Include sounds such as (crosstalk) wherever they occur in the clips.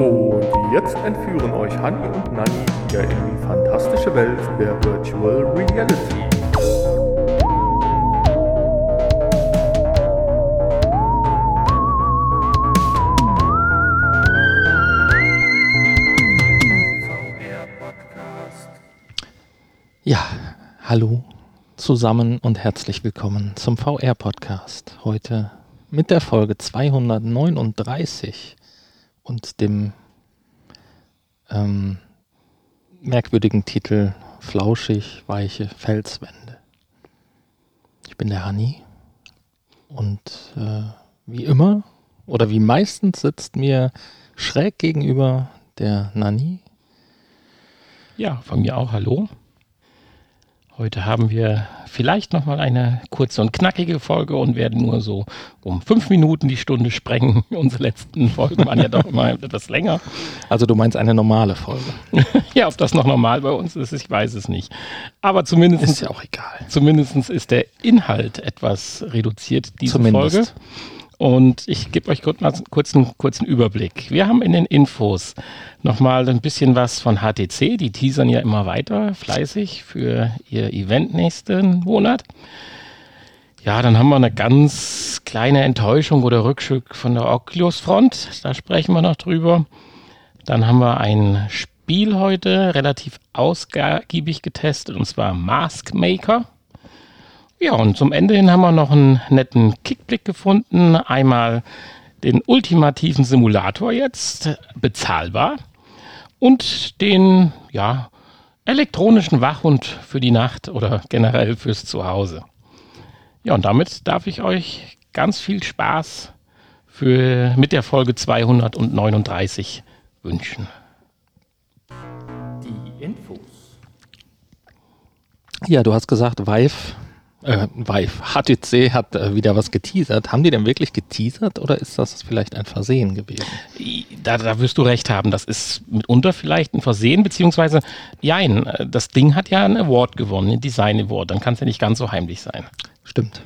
Und jetzt entführen euch Hani und Nani wieder in die fantastische Welt der Virtual Reality. Ja, hallo zusammen und herzlich willkommen zum VR-Podcast. Heute mit der Folge 239 und dem ähm, merkwürdigen Titel Flauschig, weiche Felswände. Ich bin der Hani und äh, wie immer oder wie meistens sitzt mir schräg gegenüber der Nani. Ja, von mir auch hallo. Heute haben wir vielleicht nochmal eine kurze und knackige Folge und werden nur so um fünf Minuten die Stunde sprengen. (laughs) Unsere letzten Folgen waren ja doch immer (laughs) etwas länger. Also du meinst eine normale Folge? (laughs) ja, ob das noch normal bei uns ist, ich weiß es nicht. Aber zumindest ist ja auch egal. Zumindest ist der Inhalt etwas reduziert diese Zumindest. Folge. Und ich gebe euch kurz mal einen kurzen, kurzen Überblick. Wir haben in den Infos nochmal ein bisschen was von HTC. Die teasern ja immer weiter fleißig für ihr Event nächsten Monat. Ja, dann haben wir eine ganz kleine Enttäuschung oder Rückschritt von der Oculus Front. Da sprechen wir noch drüber. Dann haben wir ein Spiel heute relativ ausgiebig getestet und zwar Mask Maker. Ja, und zum Ende hin haben wir noch einen netten Kickblick gefunden. Einmal den ultimativen Simulator jetzt, bezahlbar. Und den, ja, elektronischen Wachhund für die Nacht oder generell fürs Zuhause. Ja, und damit darf ich euch ganz viel Spaß für, mit der Folge 239 wünschen. Die Infos. Ja, du hast gesagt, Vive äh, Vive, HTC hat äh, wieder was geteasert. Haben die denn wirklich geteasert oder ist das vielleicht ein Versehen gewesen? Da, da wirst du recht haben. Das ist mitunter vielleicht ein Versehen, beziehungsweise, jein, das Ding hat ja einen Award gewonnen, einen Design Award. Dann kann es ja nicht ganz so heimlich sein. Stimmt.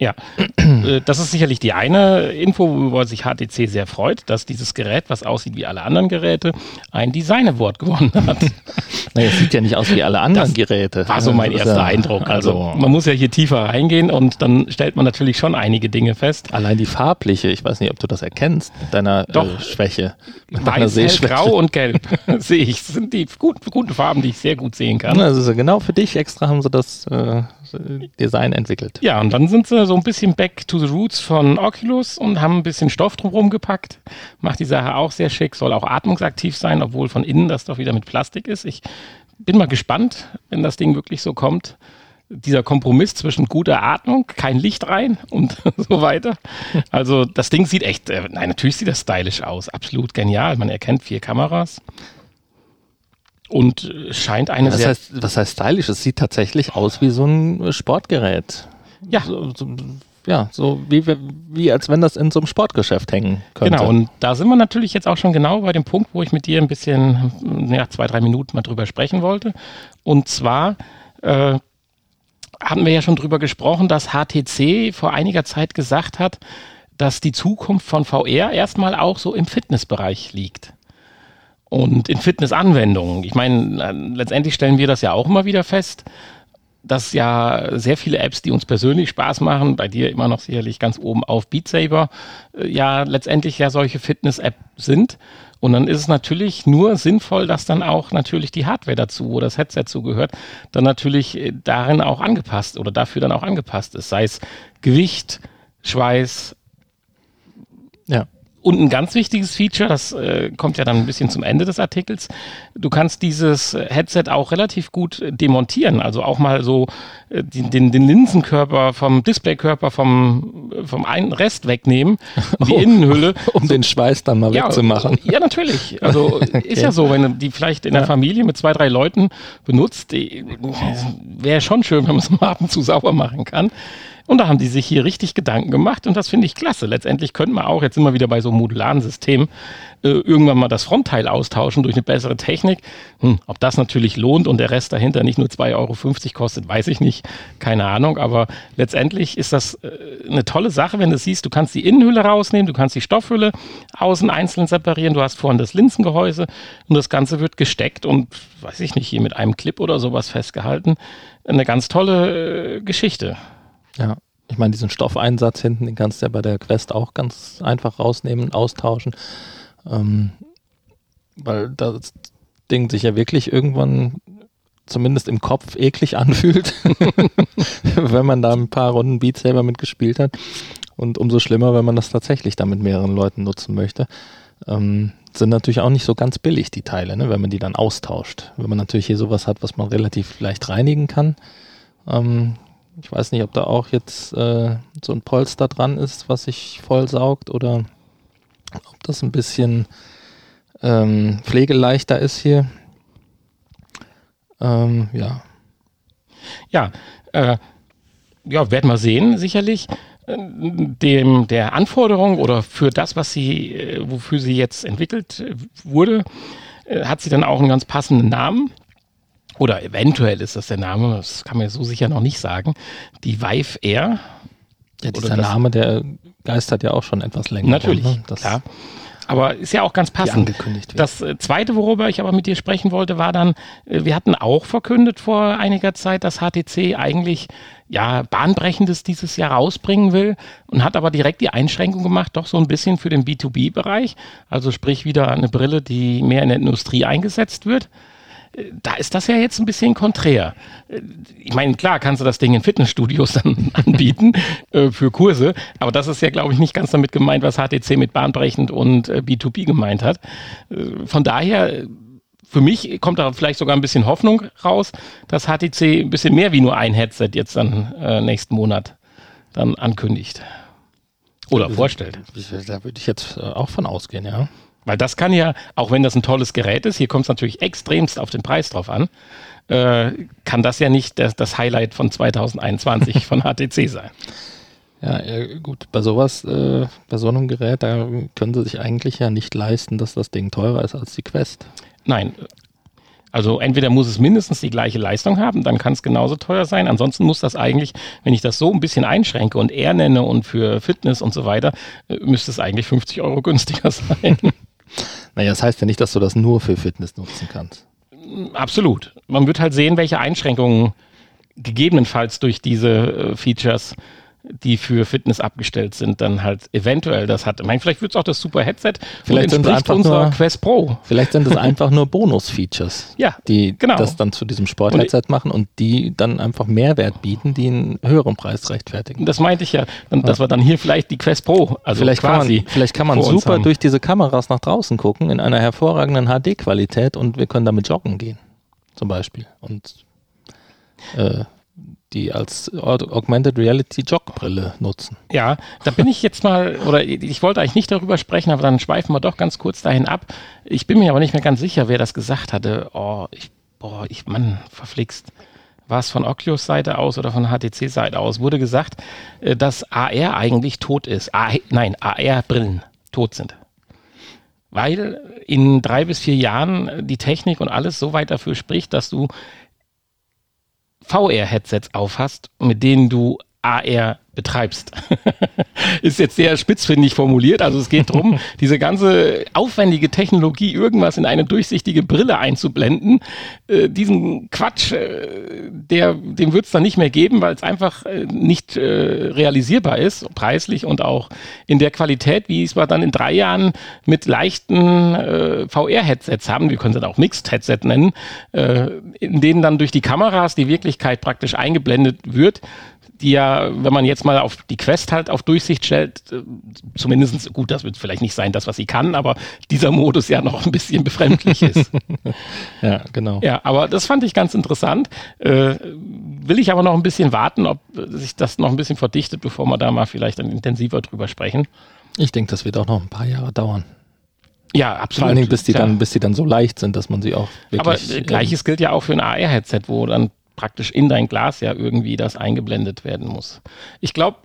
Ja, (clears throat) äh, das ist sicherlich die eine Info, worüber sich HTC sehr freut, dass dieses Gerät, was aussieht wie alle anderen Geräte, ein Design Award (laughs) gewonnen hat. (laughs) naja, es sieht ja nicht aus wie alle anderen das Geräte. War so mein erster ja, Eindruck. Also, also, man muss ja hier tiefer reingehen und dann stellt man natürlich schon einige Dinge fest. Allein die farbliche, ich weiß nicht, ob du das erkennst, mit deiner Doch, äh, Schwäche. Mit weiß, hell, grau und gelb (laughs) sehe ich. Das sind die guten, guten Farben, die ich sehr gut sehen kann. Also genau für dich extra haben sie das äh, Design entwickelt. Ja, und dann sind sie so ein bisschen back to the roots von Oculus und haben ein bisschen Stoff drumherum gepackt. Macht die Sache auch sehr schick, soll auch atmungsaktiv sein, obwohl von innen das doch wieder mit Plastik ist. Ich bin mal gespannt, wenn das Ding wirklich so kommt. Dieser Kompromiss zwischen guter Atmung, kein Licht rein und (laughs) so weiter. Also das Ding sieht echt, äh, nein, natürlich sieht das stylisch aus, absolut genial. Man erkennt vier Kameras und scheint eine was sehr. Heißt, was heißt stylisch? Es sieht tatsächlich aus wie so ein Sportgerät. Ja. So, so, ja, so wie, wie als wenn das in so einem Sportgeschäft hängen könnte. Genau, und da sind wir natürlich jetzt auch schon genau bei dem Punkt, wo ich mit dir ein bisschen, ja, zwei, drei Minuten mal drüber sprechen wollte. Und zwar äh, haben wir ja schon drüber gesprochen, dass HTC vor einiger Zeit gesagt hat, dass die Zukunft von VR erstmal auch so im Fitnessbereich liegt und in Fitnessanwendungen. Ich meine, äh, letztendlich stellen wir das ja auch immer wieder fest, dass ja sehr viele Apps, die uns persönlich Spaß machen, bei dir immer noch sicherlich ganz oben auf Beat Saber, äh, ja letztendlich ja solche Fitness-Apps sind. Und dann ist es natürlich nur sinnvoll, dass dann auch natürlich die Hardware dazu, wo das Headset zugehört, dann natürlich äh, darin auch angepasst oder dafür dann auch angepasst ist. Sei es Gewicht, Schweiß, ja. Und ein ganz wichtiges Feature, das äh, kommt ja dann ein bisschen zum Ende des Artikels, du kannst dieses Headset auch relativ gut äh, demontieren, also auch mal so äh, den, den, den Linsenkörper vom Displaykörper vom, vom einen Rest wegnehmen, (laughs) die oh, Innenhülle. Um so, den Schweiß dann mal ja, wegzumachen. Ja, natürlich. Also okay. (laughs) ist ja so, wenn du die vielleicht in der Familie mit zwei, drei Leuten benutzt, wäre schon schön, wenn man es mal ab und zu sauber machen kann. Und da haben die sich hier richtig Gedanken gemacht und das finde ich klasse. Letztendlich könnte man auch, jetzt wir wieder bei so modularen System, äh, irgendwann mal das Frontteil austauschen durch eine bessere Technik. Hm, ob das natürlich lohnt und der Rest dahinter nicht nur 2,50 Euro kostet, weiß ich nicht. Keine Ahnung. Aber letztendlich ist das äh, eine tolle Sache, wenn du siehst, du kannst die Innenhülle rausnehmen, du kannst die Stoffhülle außen einzeln separieren, du hast vorhin das Linsengehäuse und das Ganze wird gesteckt und, weiß ich nicht, hier mit einem Clip oder sowas festgehalten. Eine ganz tolle äh, Geschichte. Ja, ich meine, diesen Stoffeinsatz hinten, den kannst du ja bei der Quest auch ganz einfach rausnehmen austauschen. Ähm, weil das Ding sich ja wirklich irgendwann zumindest im Kopf eklig (laughs) anfühlt, (laughs) wenn man da ein paar Runden Beat selber mitgespielt hat. Und umso schlimmer, wenn man das tatsächlich dann mit mehreren Leuten nutzen möchte. Ähm, sind natürlich auch nicht so ganz billig, die Teile, ne, wenn man die dann austauscht. Wenn man natürlich hier sowas hat, was man relativ leicht reinigen kann, ähm, ich weiß nicht, ob da auch jetzt äh, so ein Polster dran ist, was sich voll saugt oder ob das ein bisschen ähm, pflegeleichter ist hier. Ähm, ja. Ja, äh, ja, werden wir sehen, sicherlich. Äh, dem, der Anforderung oder für das, was sie, äh, wofür sie jetzt entwickelt wurde, äh, hat sie dann auch einen ganz passenden Namen. Oder eventuell ist das der Name, das kann man so sicher noch nicht sagen. Die Vive Air. Ja, dieser Name, der geistert ja auch schon etwas länger. Natürlich, rum, ne? das klar. Aber ist ja auch ganz passend. Angekündigt wird. Das äh, zweite, worüber ich aber mit dir sprechen wollte, war dann, äh, wir hatten auch verkündet vor einiger Zeit, dass HTC eigentlich ja bahnbrechendes dieses Jahr rausbringen will und hat aber direkt die Einschränkung gemacht, doch so ein bisschen für den B2B-Bereich. Also sprich wieder eine Brille, die mehr in der Industrie eingesetzt wird da ist das ja jetzt ein bisschen konträr. Ich meine, klar kannst du das Ding in Fitnessstudios (laughs) dann anbieten äh, für Kurse, aber das ist ja, glaube ich, nicht ganz damit gemeint, was HTC mit bahnbrechend und äh, B2B gemeint hat. Äh, von daher, für mich kommt da vielleicht sogar ein bisschen Hoffnung raus, dass HTC ein bisschen mehr wie nur ein Headset jetzt dann äh, nächsten Monat dann ankündigt. Oder vorstellt. Da würde ich jetzt äh, auch von ausgehen, ja. Weil das kann ja, auch wenn das ein tolles Gerät ist, hier kommt es natürlich extremst auf den Preis drauf an, äh, kann das ja nicht das, das Highlight von 2021 (laughs) von HTC sein. Ja, ja, gut, bei sowas, äh, bei so einem Gerät, da können sie sich eigentlich ja nicht leisten, dass das Ding teurer ist als die Quest. Nein. Also entweder muss es mindestens die gleiche Leistung haben, dann kann es genauso teuer sein. Ansonsten muss das eigentlich, wenn ich das so ein bisschen einschränke und R nenne und für Fitness und so weiter, äh, müsste es eigentlich 50 Euro günstiger (laughs) sein. Naja, das heißt ja nicht, dass du das nur für Fitness nutzen kannst. Absolut. Man wird halt sehen, welche Einschränkungen gegebenenfalls durch diese äh, Features die für Fitness abgestellt sind, dann halt eventuell das hat. Ich meine, vielleicht wird es auch das super Headset. Vielleicht sind es einfach nur Quest Pro. Vielleicht sind es einfach nur Bonus-Features, (laughs) ja, die genau. das dann zu diesem Sport-Headset machen und die dann einfach Mehrwert bieten, die einen höheren Preis rechtfertigen. Das meinte ich ja, dass wir dann hier vielleicht die Quest Pro, also vielleicht quasi. Kann man, vielleicht kann man super durch diese Kameras nach draußen gucken in einer hervorragenden HD-Qualität und wir können damit joggen gehen, zum Beispiel. Und äh, die als Augmented Reality Jogbrille nutzen. Ja, da bin ich jetzt mal, oder ich wollte eigentlich nicht darüber sprechen, aber dann schweifen wir doch ganz kurz dahin ab. Ich bin mir aber nicht mehr ganz sicher, wer das gesagt hatte. Oh, ich, boah, ich, Mann, verflixt. War es von Oculus Seite aus oder von HTC Seite aus? Wurde gesagt, äh, dass AR eigentlich tot ist. A nein, AR-Brillen tot sind. Weil in drei bis vier Jahren die Technik und alles so weit dafür spricht, dass du VR-Headsets aufhast, mit denen du AR betreibst. (laughs) ist jetzt sehr spitzfindig formuliert. Also es geht darum, (laughs) diese ganze aufwendige Technologie, irgendwas in eine durchsichtige Brille einzublenden. Äh, diesen Quatsch, äh, der, den wird es dann nicht mehr geben, weil es einfach äh, nicht äh, realisierbar ist, preislich und auch in der Qualität, wie es wir dann in drei Jahren mit leichten äh, VR-Headsets haben. Wir können es dann auch Mixed-Headset nennen, äh, in denen dann durch die Kameras die Wirklichkeit praktisch eingeblendet wird die ja, wenn man jetzt mal auf die Quest halt auf Durchsicht stellt, äh, zumindest gut, das wird vielleicht nicht sein, das, was sie kann, aber dieser Modus ja noch ein bisschen befremdlich ist. (laughs) ja, genau. Ja, aber das fand ich ganz interessant. Äh, will ich aber noch ein bisschen warten, ob sich das noch ein bisschen verdichtet, bevor wir da mal vielleicht dann intensiver drüber sprechen. Ich denke, das wird auch noch ein paar Jahre dauern. Ja, absolut. Vor allen Dingen, bis die, dann, bis die dann so leicht sind, dass man sie auch wirklich. Aber äh, gleiches gilt ja auch für ein AR-Headset, wo dann praktisch in dein Glas ja irgendwie das eingeblendet werden muss. Ich glaube,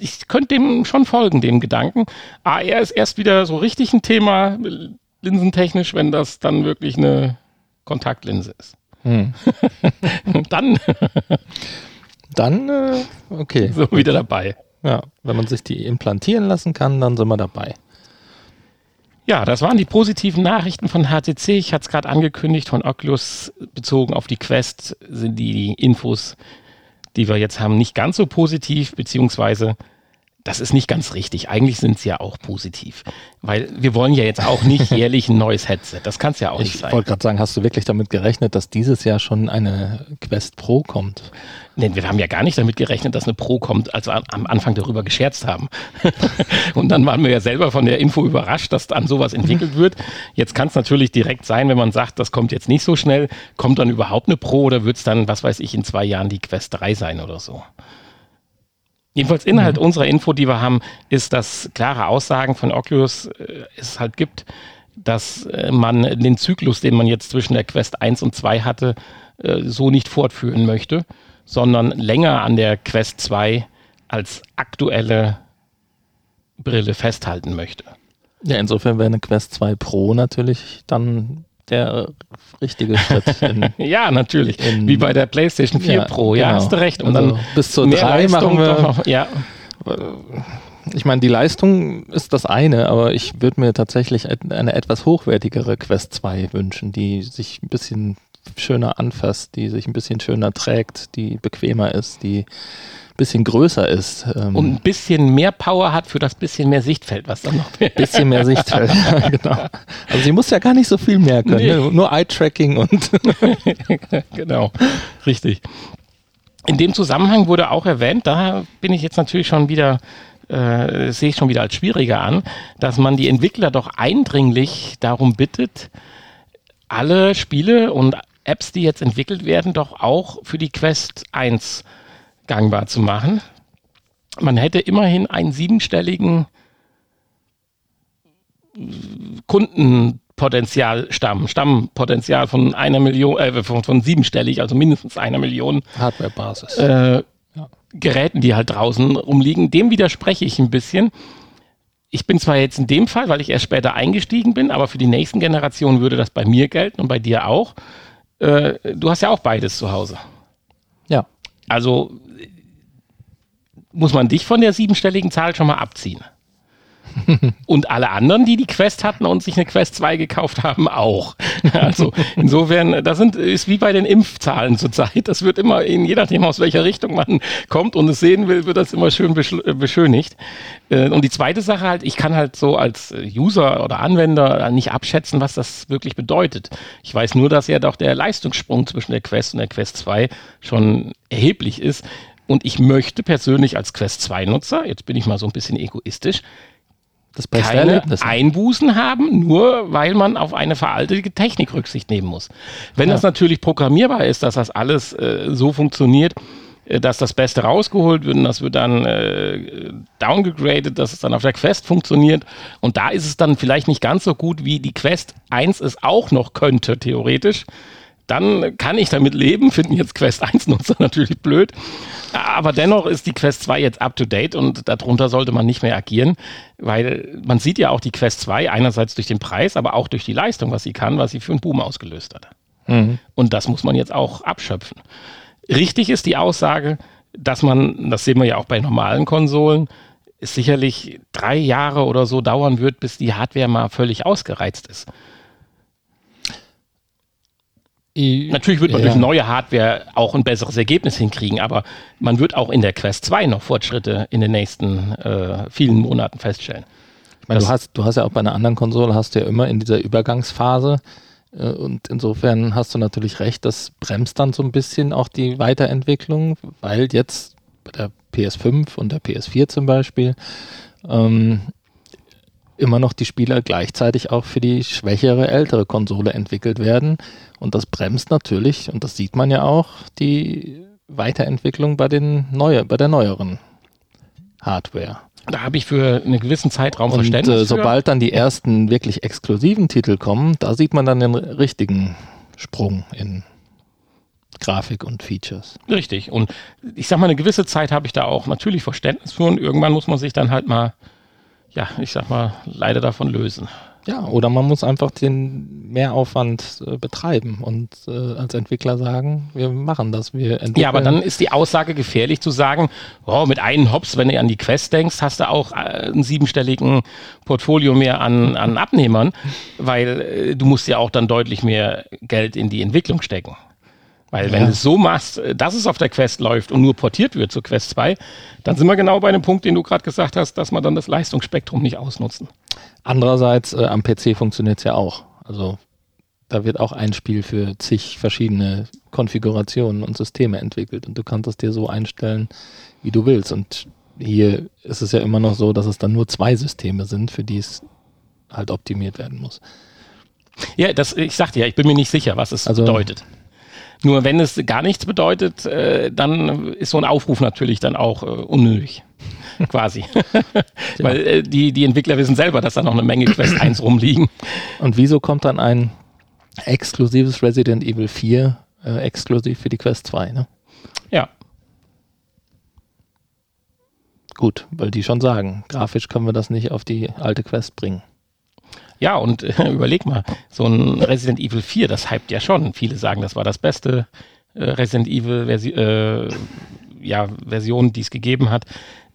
ich könnte dem schon folgen, dem Gedanken. AR ist erst wieder so richtig ein Thema, linsentechnisch, wenn das dann wirklich eine Kontaktlinse ist. Hm. (laughs) dann. dann, äh, okay. So wieder dabei. Ja, wenn man sich die implantieren lassen kann, dann sind wir dabei. Ja, das waren die positiven Nachrichten von HTC. Ich hatte es gerade angekündigt, von Oculus bezogen auf die Quest sind die Infos, die wir jetzt haben, nicht ganz so positiv, beziehungsweise das ist nicht ganz richtig. Eigentlich sind sie ja auch positiv. Weil wir wollen ja jetzt auch nicht (laughs) jährlich ein neues Headset. Das kann es ja auch ich nicht sein. Ich wollte gerade sagen, hast du wirklich damit gerechnet, dass dieses Jahr schon eine Quest Pro kommt? Nee, wir haben ja gar nicht damit gerechnet, dass eine Pro kommt, als wir am Anfang darüber gescherzt haben. (laughs) und dann waren wir ja selber von der Info überrascht, dass an sowas entwickelt wird. Jetzt kann es natürlich direkt sein, wenn man sagt, das kommt jetzt nicht so schnell, kommt dann überhaupt eine Pro oder wird es dann, was weiß ich, in zwei Jahren die Quest 3 sein oder so? Jedenfalls Inhalt mhm. unserer Info, die wir haben, ist, dass klare Aussagen von Oculus äh, es halt gibt, dass äh, man den Zyklus, den man jetzt zwischen der Quest 1 und 2 hatte, äh, so nicht fortführen möchte, sondern länger an der Quest 2 als aktuelle Brille festhalten möchte. Ja, insofern wäre eine Quest 2 Pro natürlich dann der richtige Schritt. (laughs) In, ja, natürlich. In, Wie bei der PlayStation 4 ja, Pro. Ja, genau. hast du recht. Und also dann bis zur 3 machen wir. Noch, ja. Ich meine, die Leistung ist das eine, aber ich würde mir tatsächlich eine etwas hochwertigere Quest 2 wünschen, die sich ein bisschen schöner anfasst, die sich ein bisschen schöner trägt, die bequemer ist, die bisschen größer ist. Ähm und ein bisschen mehr Power hat für das bisschen mehr Sichtfeld, was dann noch Ein bisschen mehr Sichtfeld, (laughs) genau. Also sie muss ja gar nicht so viel mehr können, nee. ne? nur Eye-Tracking und (laughs) genau, richtig. In dem Zusammenhang wurde auch erwähnt, da bin ich jetzt natürlich schon wieder äh, sehe ich schon wieder als schwieriger an, dass man die Entwickler doch eindringlich darum bittet, alle Spiele und Apps, die jetzt entwickelt werden, doch auch für die Quest 1 gangbar zu machen. Man hätte immerhin einen siebenstelligen Kundenpotenzial Stamm, Stammpotenzial von einer Million, äh, von, von siebenstellig, also mindestens einer Million Hardware-Basis. Äh, ja. Geräten, die halt draußen rumliegen. Dem widerspreche ich ein bisschen. Ich bin zwar jetzt in dem Fall, weil ich erst später eingestiegen bin, aber für die nächsten Generationen würde das bei mir gelten und bei dir auch. Äh, du hast ja auch beides zu Hause. Ja. Also muss man dich von der siebenstelligen Zahl schon mal abziehen. (laughs) und alle anderen, die die Quest hatten und sich eine Quest 2 gekauft haben, auch. (laughs) Also insofern, das sind, ist wie bei den Impfzahlen zurzeit. Das wird immer, in, je nachdem aus welcher Richtung man kommt und es sehen will, wird das immer schön äh, beschönigt. Äh, und die zweite Sache halt, ich kann halt so als User oder Anwender nicht abschätzen, was das wirklich bedeutet. Ich weiß nur, dass ja doch der Leistungssprung zwischen der Quest und der Quest 2 schon erheblich ist. Und ich möchte persönlich als Quest 2-Nutzer, jetzt bin ich mal so ein bisschen egoistisch, das keine Erlebnis. Einbußen haben, nur weil man auf eine veraltete Technik Rücksicht nehmen muss. Wenn ja. das natürlich programmierbar ist, dass das alles äh, so funktioniert, äh, dass das Beste rausgeholt wird und das wird dann äh, downgegradet, dass es dann auf der Quest funktioniert. Und da ist es dann vielleicht nicht ganz so gut, wie die Quest 1 es auch noch könnte, theoretisch dann kann ich damit leben, finden jetzt Quest 1 Nutzer (laughs) natürlich blöd. Aber dennoch ist die Quest 2 jetzt up to date und darunter sollte man nicht mehr agieren, weil man sieht ja auch die Quest 2 einerseits durch den Preis, aber auch durch die Leistung, was sie kann, was sie für einen Boom ausgelöst hat. Mhm. Und das muss man jetzt auch abschöpfen. Richtig ist die Aussage, dass man, das sehen wir ja auch bei normalen Konsolen, es sicherlich drei Jahre oder so dauern wird, bis die Hardware mal völlig ausgereizt ist. Natürlich wird man ja. durch neue Hardware auch ein besseres Ergebnis hinkriegen, aber man wird auch in der Quest 2 noch Fortschritte in den nächsten äh, vielen Monaten feststellen. Ich meine, du hast, du hast ja auch bei einer anderen Konsole, hast du ja immer in dieser Übergangsphase äh, und insofern hast du natürlich recht, das bremst dann so ein bisschen auch die Weiterentwicklung, weil jetzt bei der PS5 und der PS4 zum Beispiel ähm, immer noch die Spieler gleichzeitig auch für die schwächere ältere Konsole entwickelt werden. Und das bremst natürlich, und das sieht man ja auch, die Weiterentwicklung bei, den neue, bei der neueren Hardware. Da habe ich für einen gewissen Zeitraum und, Verständnis. Äh, sobald dann die ersten wirklich exklusiven Titel kommen, da sieht man dann den richtigen Sprung in Grafik und Features. Richtig. Und ich sag mal, eine gewisse Zeit habe ich da auch natürlich Verständnis für und irgendwann muss man sich dann halt mal, ja, ich sag mal, leider davon lösen. Ja, oder man muss einfach den Mehraufwand äh, betreiben und äh, als Entwickler sagen, wir machen das, wir entwickeln. Ja, aber dann ist die Aussage gefährlich zu sagen, oh, mit einem Hops, wenn du an die Quest denkst, hast du auch äh, einen siebenstelligen Portfolio mehr an, an Abnehmern, weil äh, du musst ja auch dann deutlich mehr Geld in die Entwicklung stecken. Weil wenn Ja. du es so machst, äh, dass es auf der Quest läuft und nur portiert wird zur Quest 2, dann sind wir genau bei dem Punkt, den du gerade gesagt hast, dass wir dann das Leistungsspektrum nicht ausnutzen. Andererseits, äh, am PC funktioniert es ja auch. Also da wird auch ein Spiel für zig verschiedene Konfigurationen und Systeme entwickelt und du kannst es dir so einstellen, wie du willst. Und hier ist es ja immer noch so, dass es dann nur zwei Systeme sind, für die es halt optimiert werden muss. Ja, das, ich sagte ja, ich bin mir nicht sicher, was es Also- bedeutet. Nur wenn es gar nichts bedeutet, äh, dann ist so ein Aufruf natürlich dann auch äh, unnötig. (laughs) Quasi. (laughs) Weil äh, die, die Entwickler wissen selber, dass da noch eine Menge Quest 1 rumliegen. Und wieso kommt dann ein exklusives Resident Evil 4 äh, exklusiv für die Quest 2? Ne? Ja. Gut, weil die schon sagen, grafisch können wir das nicht auf die alte Quest bringen. Ja, und äh, (laughs) überleg mal, so ein Resident Evil 4, das hypt ja schon. Viele sagen, das war das beste äh, Resident Evil Versi äh, ja, Version, die es gegeben hat.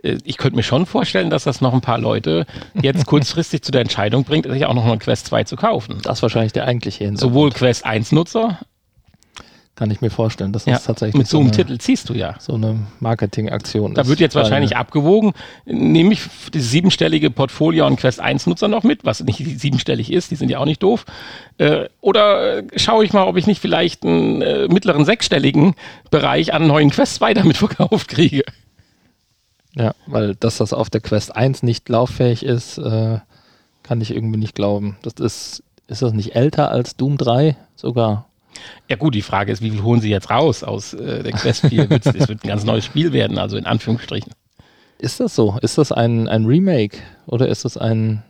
Äh, Ich könnte mir schon vorstellen, dass das noch ein paar Leute jetzt (laughs) kurzfristig zu der Entscheidung bringt, sich auch noch eine Quest 2 zu kaufen. Das ist wahrscheinlich der eigentliche Hintergrund. Sowohl Quest 1-Nutzer, Kann ich mir vorstellen. Das ja, ist tatsächlich mit so einem eine, Titel ziehst du ja. so eine Marketingaktion. Da ist, wird jetzt wahrscheinlich abgewogen, nehme ich das siebenstellige Portfolio an Quest 1-Nutzer noch mit, was nicht siebenstellig ist, die sind ja auch nicht doof. Äh, oder schaue ich mal, ob ich nicht vielleicht einen äh, mittleren sechsstelligen Bereich an neuen Quest 2 damit verkauft kriege. Ja, weil dass das auf der Quest 1 nicht lauffähig ist, äh, kann ich irgendwie nicht glauben. Das ist, ist das nicht älter als Doom 3 sogar? Ja gut, die Frage ist, wie viel holen sie jetzt raus aus äh, der Quest 4? Wird's- Es wird ein ganz neues Spiel werden, also in Anführungsstrichen. Ist das so? Ist das ein, ein Remake oder ist das ein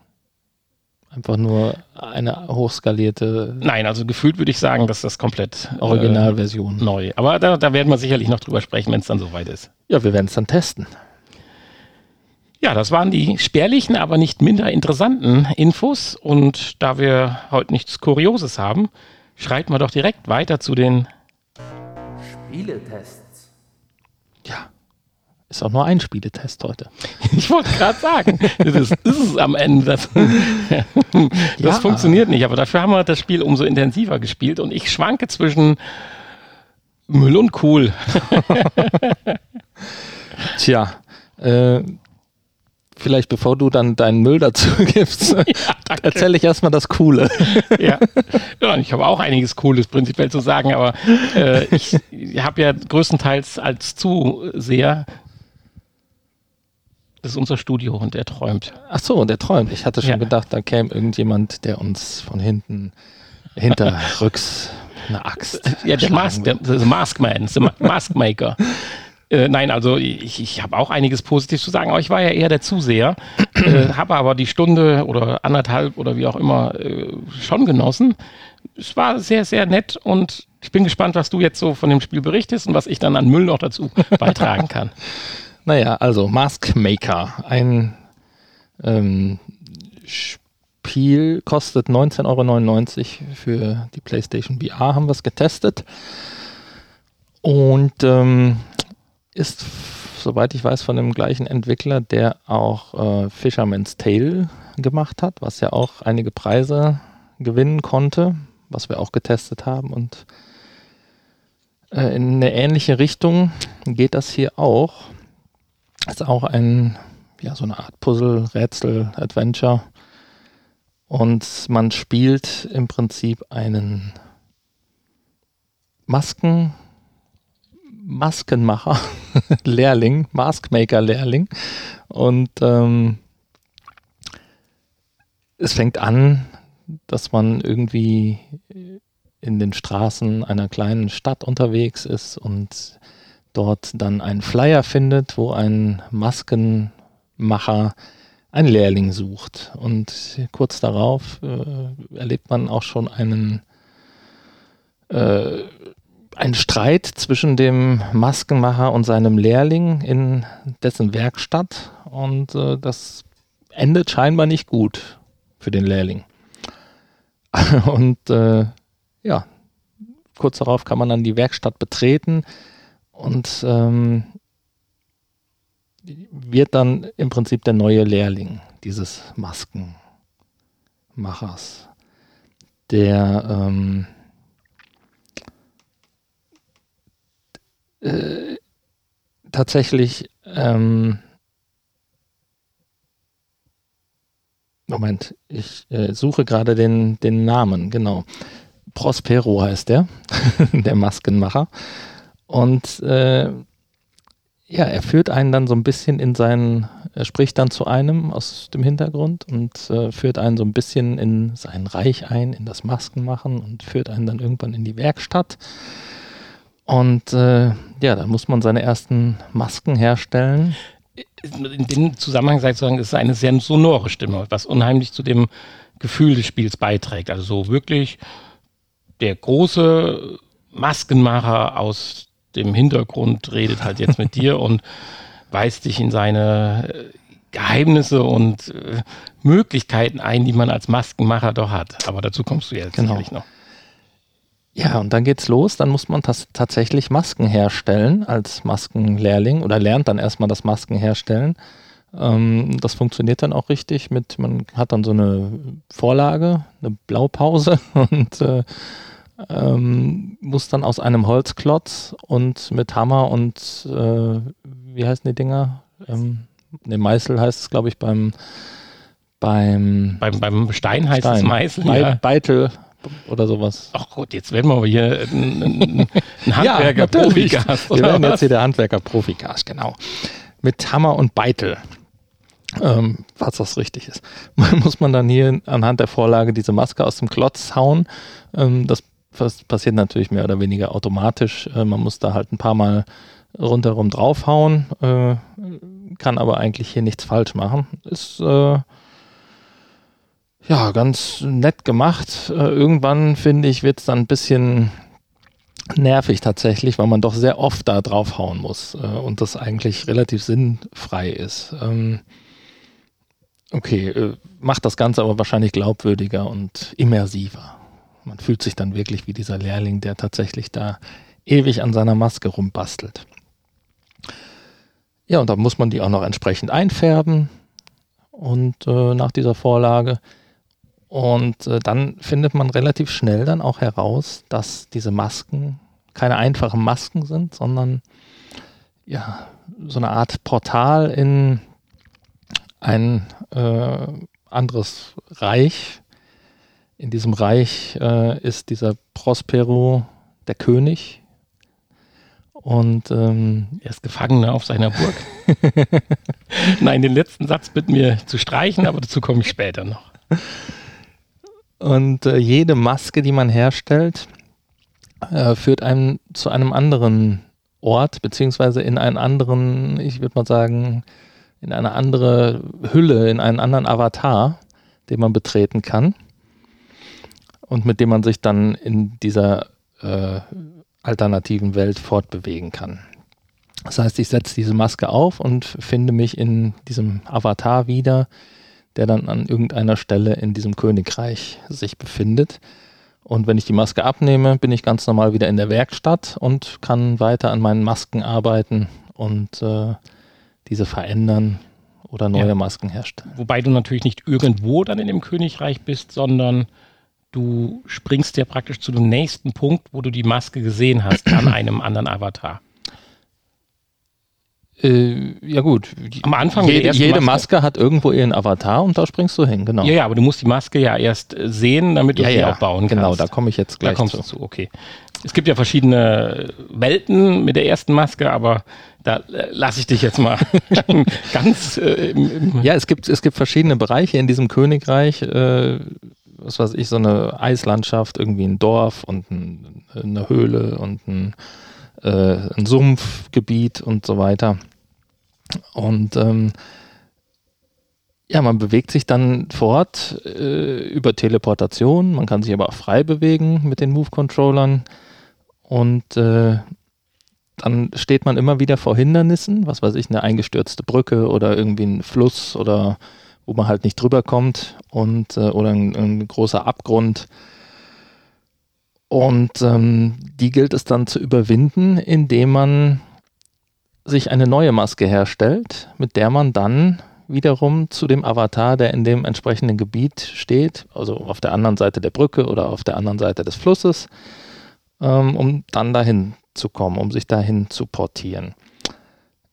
einfach nur eine hochskalierte Nein, also gefühlt würde ich sagen, dass das komplett äh, Originalversion? neu. Aber da, da werden wir sicherlich noch drüber sprechen, wenn es dann soweit ist. Ja, wir werden es dann testen. Ja, das waren die spärlichen, aber nicht minder interessanten Infos. Und da wir heute nichts Kurioses haben, schreiten wir doch direkt weiter zu den. Spieletests. Ja. Ist auch nur ein Spieletest heute. (laughs) Ich wollte gerade sagen, das ist, ist am Ende. Das, das (laughs) Ja. funktioniert nicht, aber dafür haben wir das Spiel umso intensiver gespielt. Und ich schwanke zwischen Müll und cool. (laughs) Tja, äh, vielleicht bevor du dann deinen Müll dazu (laughs) gibst, danke. erzähle ich erstmal das Coole. (laughs) ja. ja, ich habe auch einiges Cooles prinzipiell zu sagen, aber äh, ich (laughs) habe ja größtenteils als Zuseher, das ist unser Studio und er träumt. Ach so, der träumt. Ich hatte schon Ja. gedacht, da käme irgendjemand, der uns von hinten, hinterrücks eine Axt. Ja, der Mask, der, der Maskman, der Ma- Maskmaker. Äh, nein, also ich, ich habe auch einiges Positives zu sagen, aber ich war ja eher der Zuseher, äh, (clears throat) habe aber die Stunde oder anderthalb oder wie auch immer äh, schon genossen. Es war sehr, sehr nett und ich bin gespannt, was du jetzt so von dem Spiel berichtest und was ich dann an Müll noch dazu (laughs) beitragen kann. Naja, also Mask Maker. Ein ähm, Spiel kostet 19,99 Euro für die PlayStation VR, haben wir es getestet. Und ähm, ist, soweit ich weiß, von dem gleichen Entwickler, der auch äh, Fisherman's Tale gemacht hat, was ja auch einige Preise gewinnen konnte, was wir auch getestet haben. Und äh, in eine ähnliche Richtung geht das hier auch. Ist auch ein, ja, so eine Art Puzzle, Rätsel, Adventure. Und man spielt im Prinzip einen Masken, Maskenmacher, (laughs) Lehrling, Maskmaker-Lehrling. Und ähm, es fängt an, dass man irgendwie in den Straßen einer kleinen Stadt unterwegs ist und dort dann einen Flyer findet, wo ein Maskenmacher einen Lehrling sucht. Und kurz darauf äh, erlebt man auch schon einen, äh, ein Streit zwischen dem Maskenmacher und seinem Lehrling in dessen Werkstatt und äh, das endet scheinbar nicht gut für den Lehrling. (laughs) und äh, ja, kurz darauf kann man dann die Werkstatt betreten und ähm, wird dann im Prinzip der neue Lehrling dieses Maskenmachers, der ähm, äh, tatsächlich ähm, Moment, ich äh, suche gerade den, den Namen, genau. Prospero heißt der, (laughs) der Maskenmacher. Und äh, ja, er führt einen dann so ein bisschen in seinen, er spricht dann zu einem aus dem Hintergrund und äh, führt einen so ein bisschen in sein Reich ein, in das Maskenmachen und führt einen dann irgendwann in die Werkstatt. Und äh, ja, dann muss man seine ersten Masken herstellen. In dem Zusammenhang sei zu sagen, ist es eine sehr sonore Stimme, was unheimlich zu dem Gefühl des Spiels beiträgt. Also so wirklich der große Maskenmacher aus dem Hintergrund redet halt jetzt mit dir (laughs) und weist dich in seine äh, Geheimnisse und äh, Möglichkeiten ein, die man als Maskenmacher doch hat. Aber dazu kommst du jetzt genau. sicherlich noch. Ja, und dann geht's los. Dann muss man tatsächlich Masken herstellen als Maskenlehrling oder lernt dann erstmal das Masken herstellen. Ähm, das funktioniert dann auch richtig mit, man hat dann so eine Vorlage, eine Blaupause (laughs) und äh, ähm, muss dann aus einem Holzklotz und mit Hammer und äh, wie heißen die Dinger? Ähm, ne, Meißel heißt es, glaube ich, beim beim, beim, beim Stein heißt Stein. es Meißel. Be ja. Beitel oder sowas. Ach Gott, jetzt werden wir aber hier ein, ein (laughs) Handwerker-Profikast. wir werden jetzt hier der Handwerker-Profikast, genau. Mit Hammer und Beitel. Ähm, was das richtig ist. (laughs) muss man dann hier anhand der Vorlage diese Maske aus dem Klotz hauen. Ähm, das das passiert natürlich mehr oder weniger automatisch. Äh, man muss da halt ein paar Mal rundherum draufhauen, äh, kann aber eigentlich hier nichts falsch machen. Ist äh, ja ganz nett gemacht. Äh, irgendwann finde ich, wird es dann ein bisschen nervig tatsächlich, weil man doch sehr oft da draufhauen muss äh, und das eigentlich relativ sinnfrei ist. Ähm, okay, äh, macht das Ganze aber wahrscheinlich glaubwürdiger und immersiver. Man fühlt sich dann wirklich wie dieser Lehrling, der tatsächlich da ewig an seiner Maske rumbastelt. Ja, und da muss man die auch noch entsprechend einfärben und äh, nach dieser Vorlage. Und äh, dann findet man relativ schnell dann auch heraus, dass diese Masken keine einfachen Masken sind, sondern ja, so eine Art Portal in ein äh, anderes Reich, in diesem Reich äh, ist dieser Prospero der König. Und ähm, er ist Gefangener auf seiner Burg. (laughs) Nein, den letzten Satz bitten mir zu streichen, aber dazu komme ich später noch. Und äh, jede Maske, die man herstellt, äh, führt einen zu einem anderen Ort, beziehungsweise in einen anderen, ich würde mal sagen, in eine andere Hülle, in einen anderen Avatar, den man betreten kann und mit dem man sich dann in dieser äh, alternativen Welt fortbewegen kann. Das heißt, ich setze diese Maske auf und finde mich in diesem Avatar wieder, der dann an irgendeiner Stelle in diesem Königreich sich befindet. Und wenn ich die Maske abnehme, bin ich ganz normal wieder in der Werkstatt und kann weiter an meinen Masken arbeiten und äh, diese verändern oder neue ja. Masken herstellen. Wobei du natürlich nicht irgendwo dann in dem Königreich bist, sondern du springst ja praktisch zu dem nächsten Punkt, wo du die Maske gesehen hast an (clears throat) einem anderen Avatar. Äh, ja gut. Am Anfang jede, jede Maske, Maske, hat irgendwo ihren Avatar und da springst du hin, genau. Ja, ja, aber du musst die Maske ja erst sehen, damit du ja, sie ja, auch bauen genau, kannst. Genau, da komme ich jetzt gleich da kommst zu. Du zu. Okay. Es gibt ja verschiedene Welten mit der ersten Maske, aber da lasse ich dich jetzt mal (laughs) (laughs) ganz. Äh, ja, es gibt, es gibt verschiedene Bereiche in diesem Königreich. Äh, was weiß ich, so eine Eislandschaft, irgendwie ein Dorf und ein, eine Höhle und ein, äh, ein, Sumpfgebiet und so weiter. Und ähm, ja, man bewegt sich dann fort äh, über Teleportation, man kann sich aber auch frei bewegen mit den Move-Controllern. Und äh, dann steht man immer wieder vor Hindernissen, was weiß ich, eine eingestürzte Brücke oder irgendwie ein Fluss oder wo man halt nicht drüber kommt und äh, oder ein, ein, großer Abgrund. Und ähm, die gilt es dann zu überwinden, indem man sich eine neue Maske herstellt, mit der man dann wiederum zu dem Avatar, der in dem entsprechenden Gebiet steht, also auf der anderen Seite der Brücke oder auf der anderen Seite des Flusses, ähm, um dann dahin zu kommen, um sich dahin zu portieren.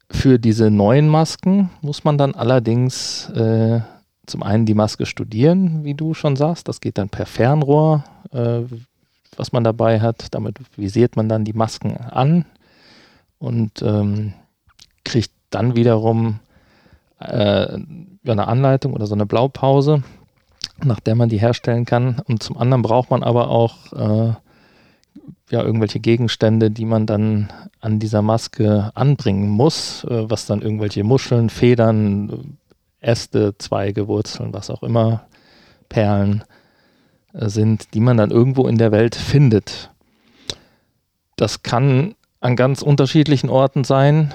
Für diese neuen Masken muss man dann allerdings äh, zum einen die Maske studieren, wie du schon sagst. Das geht dann per Fernrohr, äh, was man dabei hat. Damit visiert man dann die Masken an und ähm, kriegt dann wiederum äh, eine Anleitung oder so eine Blaupause, nach der man die herstellen kann. Und zum anderen braucht man aber auch äh, ja, irgendwelche Gegenstände, die man dann an dieser Maske anbringen muss, äh, was dann irgendwelche Muscheln, Federn, Äste, Zweige, Wurzeln, was auch immer, Perlen sind, die man dann irgendwo in der Welt findet. Das kann an ganz unterschiedlichen Orten sein.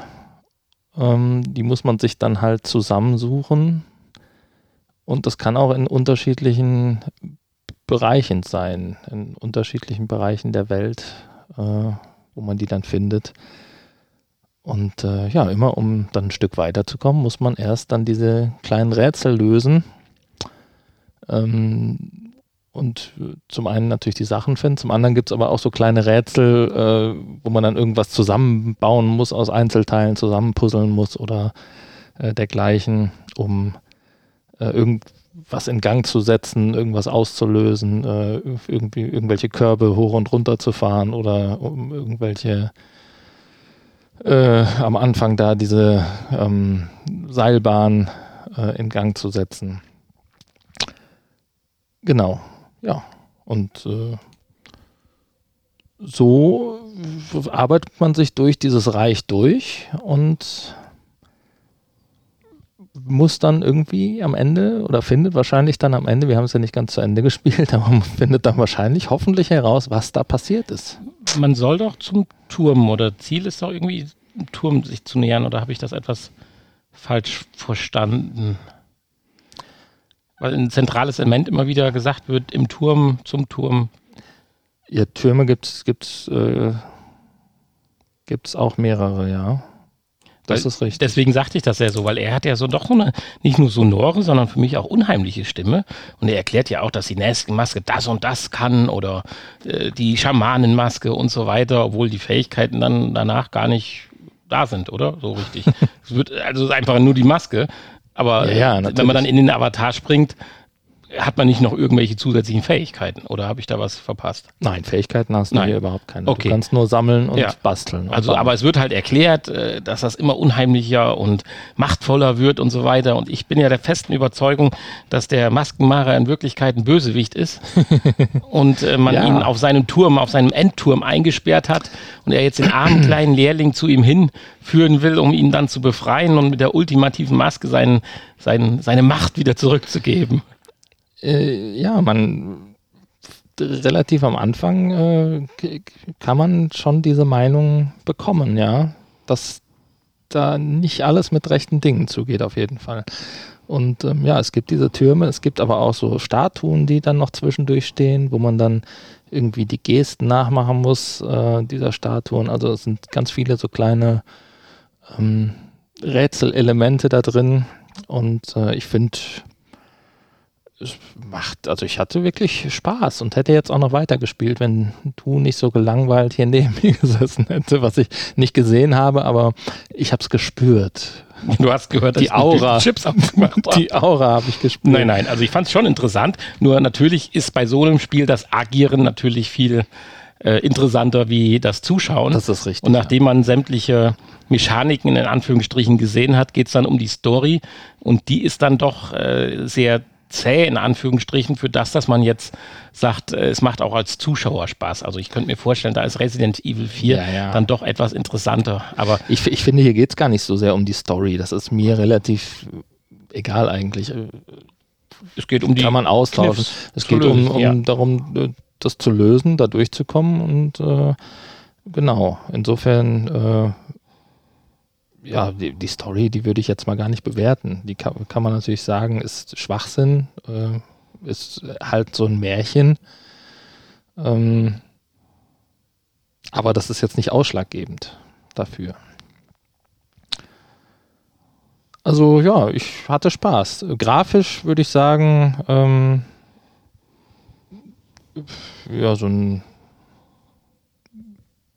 Ähm, die muss man sich dann halt zusammensuchen. Und das kann auch in unterschiedlichen Bereichen sein, in unterschiedlichen Bereichen der Welt, äh, wo man die dann findet. Und äh, ja, immer um dann ein Stück weiterzukommen, muss man erst dann diese kleinen Rätsel lösen. Ähm, und äh, zum einen natürlich die Sachen finden, zum anderen gibt es aber auch so kleine Rätsel, äh, wo man dann irgendwas zusammenbauen muss, aus Einzelteilen zusammenpuzzeln muss oder äh, dergleichen, um äh, irgend was in Gang zu setzen, irgendwas auszulösen, äh, irgendwie irgendwelche Körbe hoch und runter zu fahren oder um irgendwelche äh, am Anfang da diese ähm, Seilbahn in Gang zu setzen. Genau, ja. Und äh, so arbeitet man sich durch dieses Reich durch und muss dann irgendwie am Ende oder findet wahrscheinlich dann am Ende, wir haben es ja nicht ganz zu Ende (laughs) gespielt, aber man findet dann wahrscheinlich hoffentlich heraus, was da passiert ist. Man soll doch zum Turm oder Ziel ist doch irgendwie, Turm sich zu nähern oder habe ich das etwas falsch verstanden? Weil ein zentrales Element immer wieder gesagt wird, im Turm, zum Turm. Ja, Türme gibt es gibt's, äh, gibt's auch mehrere, ja. Das weil, ist richtig. Deswegen sagte ich das ja so, weil er hat ja so doch so eine nicht nur sonore, sondern für mich auch unheimliche Stimme. Und er erklärt ja auch, dass die Maske das und das kann oder äh, die Schamanenmaske und so weiter, obwohl die Fähigkeiten dann danach gar nicht da sind, oder? So richtig. (laughs) es wird also einfach nur die Maske. Aber ja, ja, wenn man dann in den Avatar springt, hat man nicht noch irgendwelche zusätzlichen Fähigkeiten oder habe ich da was verpasst? Nein, Fähigkeiten hast du Nein. hier überhaupt keine. Okay. Du kannst nur sammeln und ja. basteln. Und also, aber es wird halt erklärt, äh, dass das immer unheimlicher und machtvoller wird und so weiter. Und ich bin ja der festen Überzeugung, dass der Maskenmacher in Wirklichkeit ein Bösewicht ist (laughs) und äh, man ja. ihn auf seinem Turm, auf seinem Endturm eingesperrt hat und er jetzt den armen (clears throat) kleinen Lehrling zu ihm hinführen will, um ihn dann zu befreien und mit der ultimativen Maske seinen, seinen, seine Macht wieder zurückzugeben äh, ja, man relativ am Anfang äh, kann man schon diese Meinung bekommen, ja, dass da nicht alles mit rechten Dingen zugeht, auf jeden Fall. Und ähm, ja, es gibt diese Türme, es gibt aber auch so Statuen, die dann noch zwischendurch stehen, wo man dann irgendwie die Gesten nachmachen muss, äh, dieser Statuen. Also es sind ganz viele so kleine ähm, Rätselelemente da drin. Und äh, ich finde, macht, also ich hatte wirklich Spaß und hätte jetzt auch noch weitergespielt, wenn du nicht so gelangweilt hier (laughs) neben mir gesessen hätte, was ich nicht gesehen habe, aber ich habe es gespürt. Du hast gehört, die Aura, Chips die Aura habe ich gespürt. Nein, nein, also ich fand es schon interessant. Nur natürlich ist bei so einem Spiel das Agieren natürlich viel äh, interessanter wie das Zuschauen. Das ist richtig. Und nachdem man sämtliche Mechaniken in Anführungsstrichen gesehen hat, geht es dann um die Story und die ist dann doch äh, sehr zäh in Anführungsstrichen für das, dass man jetzt sagt, äh, es macht auch als Zuschauer Spaß. Also ich könnte mir vorstellen, da ist Resident Evil 4 ja, ja. dann doch etwas interessanter. Aber ich, ich finde, hier geht es gar nicht so sehr um die Story. Das ist mir relativ egal eigentlich. Es geht um die. Kann man austauschen. Kniffs es geht lösen, um, um ja. darum, äh, das zu lösen, da durchzukommen und äh, Genau, insofern, äh, ja, die, die, Story, die würde ich jetzt mal gar nicht bewerten. Die kann, kann man natürlich sagen, ist Schwachsinn, äh, ist halt so ein Märchen. Ähm, aber das ist jetzt nicht ausschlaggebend dafür. Also ja, ich hatte Spaß. Grafisch würde ich sagen, ähm, ja, so ein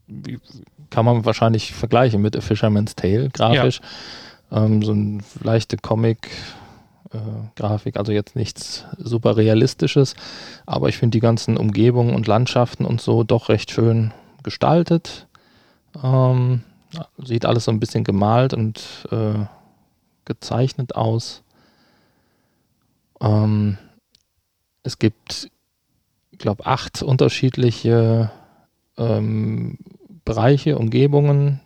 wie, kann man wahrscheinlich vergleichen mit A Fisherman's Tale grafisch. Ja. Ähm, so ein leichte Comic. Äh, also jetzt nichts super realistisches, aber ich finde die ganzen Umgebungen und Landschaften und so doch recht schön gestaltet. Ähm, sieht alles so ein bisschen gemalt und äh, gezeichnet aus. Ähm, es gibt, ich glaube, acht unterschiedliche ähm, Bereiche, Umgebungen,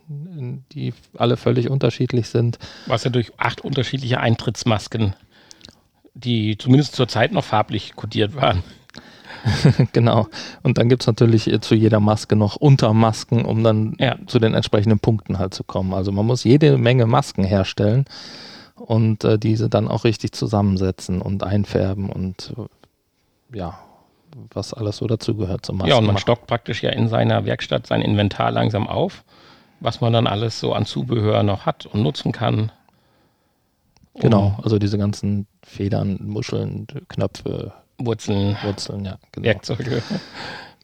die alle völlig unterschiedlich sind. Was ja durch acht unterschiedliche Eintrittsmasken, die zumindest zur Zeit noch farblich kodiert waren. (laughs) genau. Und dann gibt es natürlich zu jeder Maske noch Untermasken, um dann ja. zu den entsprechenden Punkten halt zu kommen. Also man muss jede Menge Masken herstellen und äh, diese dann auch richtig zusammensetzen und einfärben und äh, ja, was alles so dazugehört zum Masken. Ja, und man stockt praktisch ja in seiner Werkstatt sein Inventar langsam auf, was man dann alles so an Zubehör noch hat und nutzen kann. Genau, also diese ganzen Federn, Muscheln, Knöpfe, Wurzeln, Wurzeln, ja, genau. Werkzeuge. (laughs)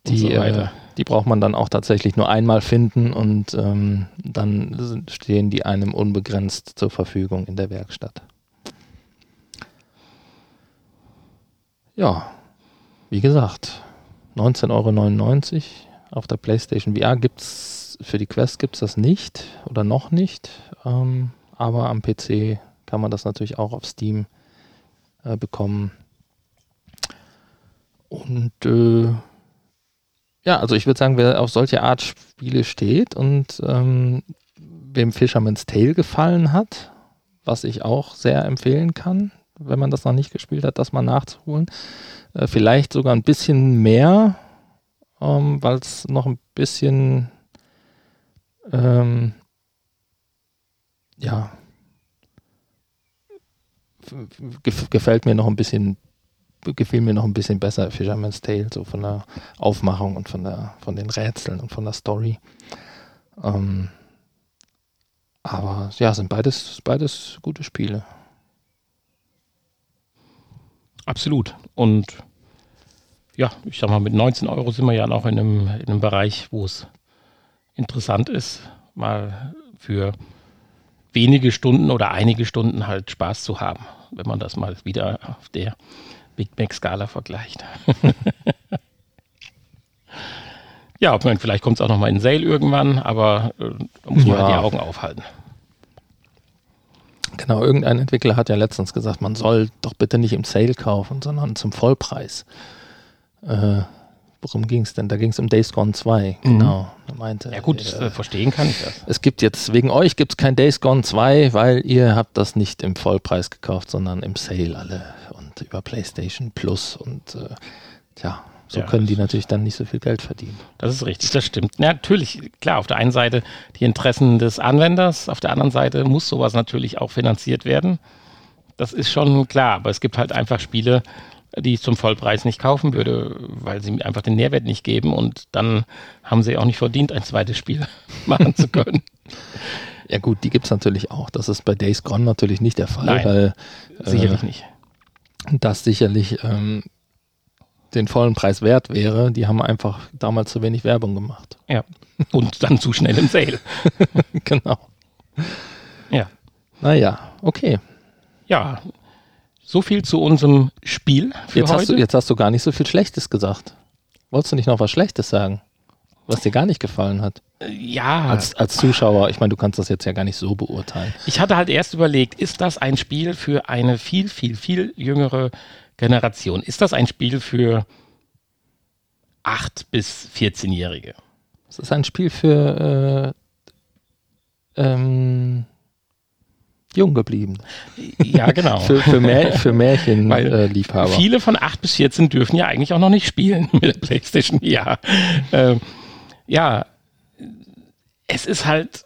Die, so äh, die braucht man dann auch tatsächlich nur einmal finden und ähm, dann stehen die einem unbegrenzt zur Verfügung in der Werkstatt. Ja, wie gesagt, 19,99 Euro auf der PlayStation VR gibt es, für die Quest gibt es das nicht oder noch nicht, ähm, aber am PC kann man das natürlich auch auf Steam äh, bekommen. Und äh, ja, also ich würde sagen, wer auf solche Art Spiele steht und ähm, wem Fisherman's Tale gefallen hat, was ich auch sehr empfehlen kann, wenn man das noch nicht gespielt hat, das mal nachzuholen. Äh, vielleicht sogar ein bisschen mehr, ähm, weil es noch ein bisschen ähm, ja gefällt mir noch ein bisschen gefiel mir noch ein bisschen besser Fisherman's Tale, so von der Aufmachung und von, der, von den Rätseln und von der Story. Ähm, aber ja, sind beides, beides gute Spiele. Absolut. Und ja, ich sag mal, mit 19 Euro sind wir ja noch in einem, in einem Bereich, wo es interessant ist, mal für wenige Stunden oder einige Stunden halt Spaß zu haben, wenn man das mal wieder auf der Big Mac-Skala vergleicht. (laughs) ja, vielleicht kommt es auch nochmal in Sale irgendwann, aber äh, da muss man ja. halt die Augen aufhalten. Genau, irgendein Entwickler hat ja letztens gesagt, man soll doch bitte nicht im Sale kaufen, sondern zum Vollpreis. Äh, worum ging es denn? Da ging es um Days Gone 2, mhm. genau. meinte, ja gut, äh, verstehen kann ich das. Es gibt jetzt, wegen euch gibt es kein Days Gone 2, weil ihr habt das nicht im Vollpreis gekauft, sondern im Sale alle über PlayStation Plus und äh, ja, so ja, können die natürlich dann nicht so viel Geld verdienen. Das ist richtig, das stimmt. natürlich, klar, auf der einen Seite die Interessen des Anwenders, auf der anderen Seite muss sowas natürlich auch finanziert werden. Das ist schon klar, aber es gibt halt einfach Spiele, die ich zum Vollpreis nicht kaufen würde, weil sie mir einfach den Nährwert nicht geben und dann haben sie auch nicht verdient, ein zweites Spiel (laughs) machen zu können. (laughs) Ja gut, die gibt es natürlich auch. Das ist bei Days Gone natürlich nicht der Fall. Nein, weil, sicherlich äh, nicht das sicherlich ähm, den vollen Preis wert wäre. Die haben einfach damals zu wenig Werbung gemacht. Ja. Und dann zu schnell im Sale. (laughs) genau. Ja. Naja, okay. Ja, so viel zu unserem Spiel für jetzt heute. Hast du, jetzt hast du gar nicht so viel Schlechtes gesagt. Wolltest du nicht noch was Schlechtes sagen? Was dir gar nicht gefallen hat? Ja. Als, als Zuschauer, ich meine, du kannst das jetzt ja gar nicht so beurteilen. Ich hatte halt erst überlegt, ist das ein Spiel für eine viel, viel, viel jüngere Generation? Ist das ein Spiel für 8- bis 14-Jährige? Es ist ein Spiel für äh, ähm, jung geblieben. Ja, genau. (laughs) für, für, Mär, für Märchenliebhaber. Äh, viele von 8 bis 14 dürfen ja eigentlich auch noch nicht spielen (laughs) mit der Playstation. Ja. Äh, ja, es ist halt,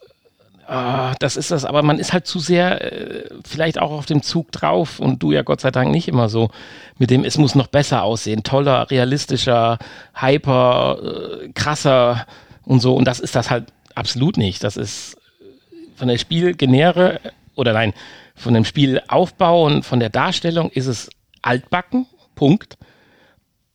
äh, das ist das, aber man ist halt zu sehr äh, vielleicht auch auf dem Zug drauf und du ja Gott sei Dank nicht immer so mit dem, es muss noch besser aussehen, toller, realistischer, hyper, äh, krasser und so und das ist das halt absolut nicht. Das ist von der Spielgenere oder nein, von dem Spielaufbau und von der Darstellung ist es altbacken, Punkt.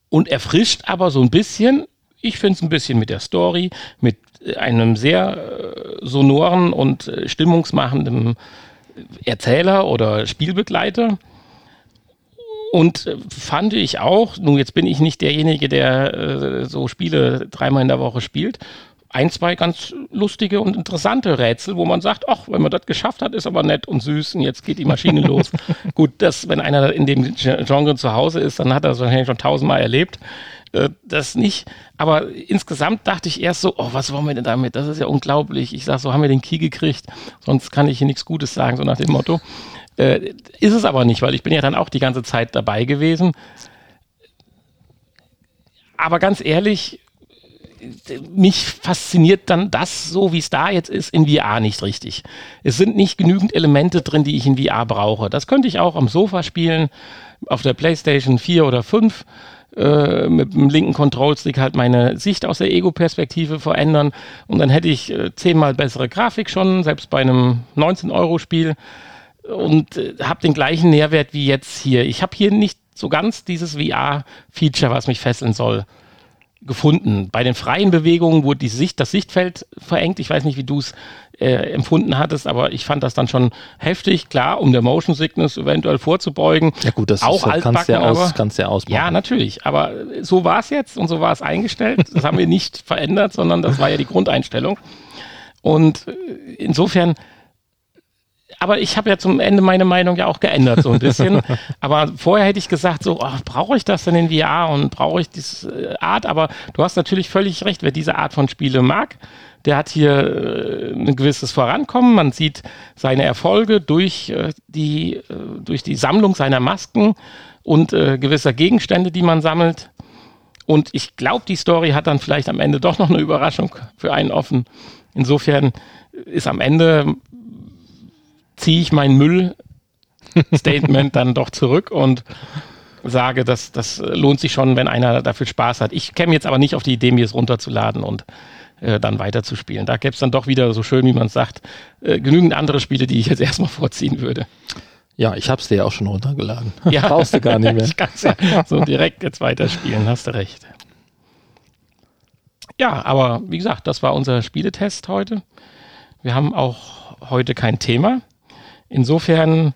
Und erfrischt aber so ein bisschen, ich finde es ein bisschen mit der Story, mit einem sehr äh, sonoren und äh, stimmungsmachenden Erzähler oder Spielbegleiter. Und äh, fand ich auch, nun jetzt bin ich nicht derjenige, der so Spiele dreimal in der Woche spielt, ein, zwei ganz lustige und interessante Rätsel, wo man sagt, ach, wenn man das geschafft hat, ist aber nett und süß und jetzt geht die Maschine (laughs) los. Gut, das, wenn einer in dem Genre zu Hause ist, dann hat er das wahrscheinlich schon tausendmal erlebt. Äh, das nicht. Aber insgesamt dachte ich erst so, oh, was wollen wir denn damit? Das ist ja unglaublich. Ich sage, so haben wir den Key gekriegt, sonst kann ich hier nichts Gutes sagen, so nach dem Motto. Äh, ist es aber nicht, weil ich bin ja dann auch die ganze Zeit dabei gewesen. Aber ganz ehrlich, mich fasziniert dann das, so wie es da jetzt ist, in VR nicht richtig. Es sind nicht genügend Elemente drin, die ich in VR brauche. Das könnte ich auch am Sofa spielen, auf der PlayStation 4 oder 5. Äh, mit dem linken Control-Stick halt meine Sicht aus der Ego-Perspektive verändern. Und dann hätte ich äh, zehnmal bessere Grafik schon, selbst bei einem 19-Euro-Spiel und äh, habe den gleichen Nährwert wie jetzt hier. Ich habe hier nicht so ganz dieses VR-Feature, was mich fesseln soll gefunden. Bei den freien Bewegungen wurde die Sicht, das Sichtfeld verengt. Ich weiß nicht, wie du es äh, empfunden hattest, aber ich fand das dann schon heftig. Klar, um der Motion Sickness eventuell vorzubeugen. Ja gut, das auch ist, kannst du ja, aus, kannst ja ausmachen. Ja, natürlich. Aber so war es jetzt und so war es eingestellt. Das haben wir nicht verändert, sondern das war ja die Grundeinstellung. Und äh, insofern aber ich habe ja zum Ende meine Meinung ja auch geändert, so ein bisschen. (laughs) aber vorher hätte ich gesagt, so, oh, brauche ich das denn in VR und brauche ich diese äh, Art? Aber du hast natürlich völlig recht, wer diese Art von Spiele mag, der hat hier äh, ein gewisses Vorankommen. Man sieht seine Erfolge durch, äh, die, äh, durch die Sammlung seiner Masken und äh, gewisser Gegenstände, die man sammelt. Und ich glaube, die Story hat dann vielleicht am Ende doch noch eine Überraschung für einen offen. Insofern ist am Ende ziehe ich mein Müll-Statement dann doch zurück und sage, dass das lohnt sich schon, wenn einer dafür Spaß hat. Ich käme jetzt aber nicht auf die Idee, mir es runterzuladen und äh, dann weiterzuspielen. Da gäbe es dann doch wieder, so schön wie man es sagt, äh, genügend andere Spiele, die ich jetzt (laughs) erstmal vorziehen würde. Ja, ich habe es dir ja auch schon runtergeladen. (laughs) Ja. Brauchst du gar nicht mehr. (laughs) ich kann ja so direkt jetzt weiterspielen, hast du recht. Ja, aber wie gesagt, das war unser Spieletest heute. Wir haben auch heute kein Thema. Insofern.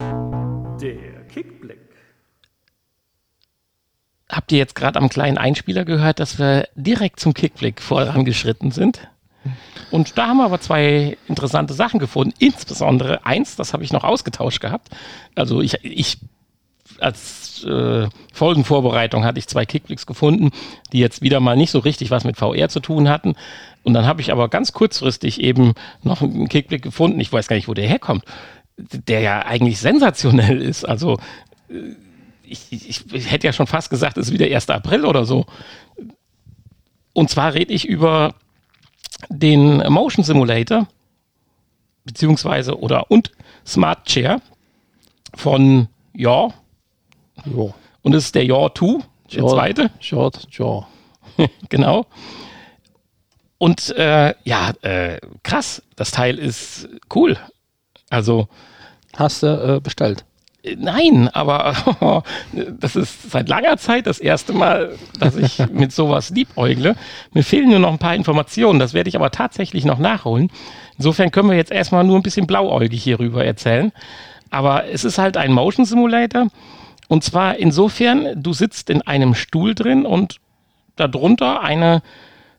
Der Kickblick. Habt ihr jetzt gerade am kleinen Einspieler gehört, dass wir direkt zum Kickblick vorangeschritten sind? Und da haben wir aber zwei interessante Sachen gefunden. Insbesondere eins, das habe ich noch ausgetauscht gehabt. Also ich, ich als äh, Folgenvorbereitung hatte ich zwei Kickblicks gefunden, die jetzt wieder mal nicht so richtig was mit VR zu tun hatten. Und dann habe ich aber ganz kurzfristig eben noch einen Kickblick gefunden. Ich weiß gar nicht, wo der herkommt. Der ja eigentlich sensationell ist. Also äh, ich, ich, ich hätte ja schon fast gesagt, es ist wieder 1. April oder so. Und zwar rede ich über den Motion Simulator beziehungsweise oder und Smart Chair von ja, ja. Und es ist der Yaw 2, der Jaw, zweite. Short Jaw. (laughs) genau. Und äh, ja, äh, krass, das Teil ist cool. Also. Hast du äh, bestellt? Äh, nein, aber (laughs) das ist seit langer Zeit das erste Mal, dass ich (laughs) mit sowas liebäugle. Mir fehlen nur noch ein paar Informationen, das werde ich aber tatsächlich noch nachholen. Insofern können wir jetzt erstmal nur ein bisschen blauäugig hierüber erzählen. Aber es ist halt ein Motion Simulator und zwar insofern, du sitzt in einem Stuhl drin und darunter eine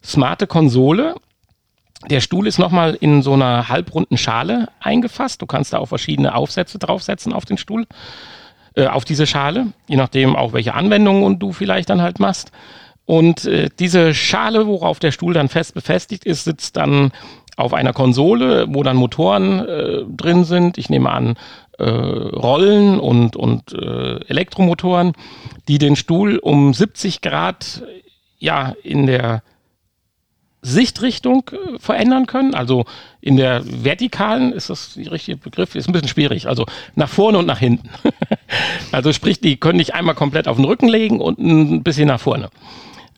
smarte Konsole. Der Stuhl ist nochmal in so einer halbrunden Schale eingefasst. Du kannst da auch verschiedene Aufsätze draufsetzen auf den Stuhl, äh, auf diese Schale, je nachdem auch welche Anwendungen du vielleicht dann halt machst. Und äh, diese Schale, worauf der Stuhl dann fest befestigt ist, sitzt dann auf einer Konsole, wo dann Motoren äh, drin sind. Ich nehme an, äh, Rollen und, und äh, Elektromotoren, die den Stuhl um 70 Grad ja in der Sichtrichtung äh, verändern können. Also in der vertikalen ist das der richtige Begriff, ist ein bisschen schwierig. Also nach vorne und nach hinten. (laughs) also sprich, die können dich einmal komplett auf den Rücken legen und ein bisschen nach vorne.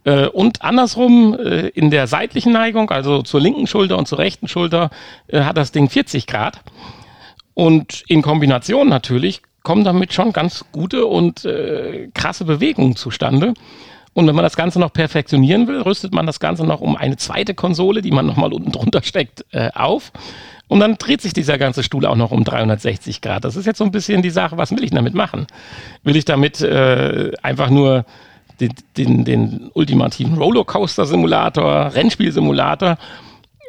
Äh, und andersrum äh, in der seitlichen Neigung, also zur linken Schulter und zur rechten Schulter, äh, hat das Ding 40 Grad. Und in Kombination natürlich kommen damit schon ganz gute und äh, krasse Bewegungen zustande. Und wenn man das Ganze noch perfektionieren will, rüstet man das Ganze noch um eine zweite Konsole, die man nochmal unten drunter steckt, äh, auf. Und dann dreht sich dieser ganze Stuhl auch noch um 360 Grad. Das ist jetzt so ein bisschen die Sache, was will ich damit machen? Will ich damit äh, einfach nur den, den, den ultimativen Rollercoaster-Simulator, Rennspiel-Simulator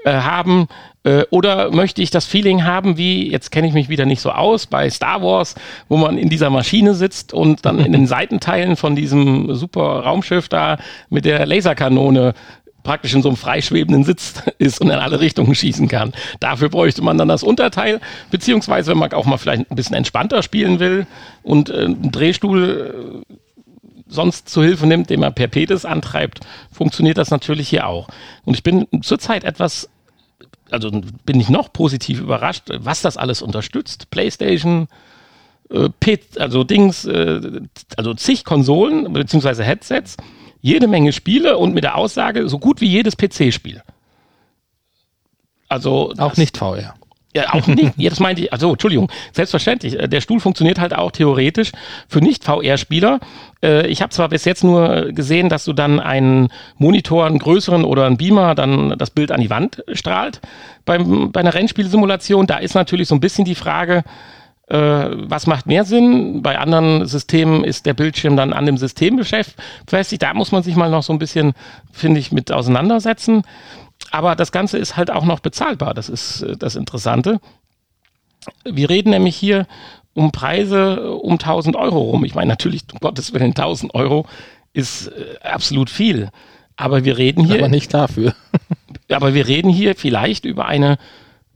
äh, haben? Äh, oder möchte ich das Feeling haben, wie, jetzt kenne ich mich wieder nicht so aus, bei Star Wars, wo man in dieser Maschine sitzt und dann in den (laughs) Seitenteilen von diesem super Raumschiff da mit der Laserkanone praktisch in so einem freischwebenden Sitz (laughs) ist und in alle Richtungen schießen kann. Dafür bräuchte man dann das Unterteil, beziehungsweise wenn man auch mal vielleicht ein bisschen entspannter spielen will und äh, einen Drehstuhl äh, sonst zu Hilfe nimmt, den man per Petis antreibt, funktioniert das natürlich hier auch. Und ich bin zurzeit etwas also bin ich noch positiv überrascht, was das alles unterstützt. PlayStation, äh, Pit, also Dings, äh, also zig Konsolen bzw. Headsets, jede Menge Spiele und mit der Aussage so gut wie jedes PC-Spiel. Also auch nicht VR. Ja, auch nicht. Das meinte ich. Also, Entschuldigung. Selbstverständlich. Äh, der Stuhl funktioniert halt auch theoretisch für Nicht-VR-Spieler. Äh, ich habe zwar bis jetzt nur gesehen, dass du dann einen Monitor, einen größeren oder einen Beamer dann das Bild an die Wand strahlt beim, bei einer Rennspielsimulation. Da ist natürlich so ein bisschen die Frage, äh, was macht mehr Sinn? Bei anderen Systemen ist der Bildschirm dann an dem System befestigt. Da muss man sich mal noch so ein bisschen, finde ich, mit auseinandersetzen aber das Ganze ist halt auch noch bezahlbar. Das ist äh, das Interessante. Wir reden nämlich hier um Preise um 1000 Euro rum. Ich meine, natürlich, um Gottes Willen, 1000 Euro ist äh, absolut viel. Aber wir reden hier. Aber nicht dafür. (laughs) aber wir reden hier vielleicht über eine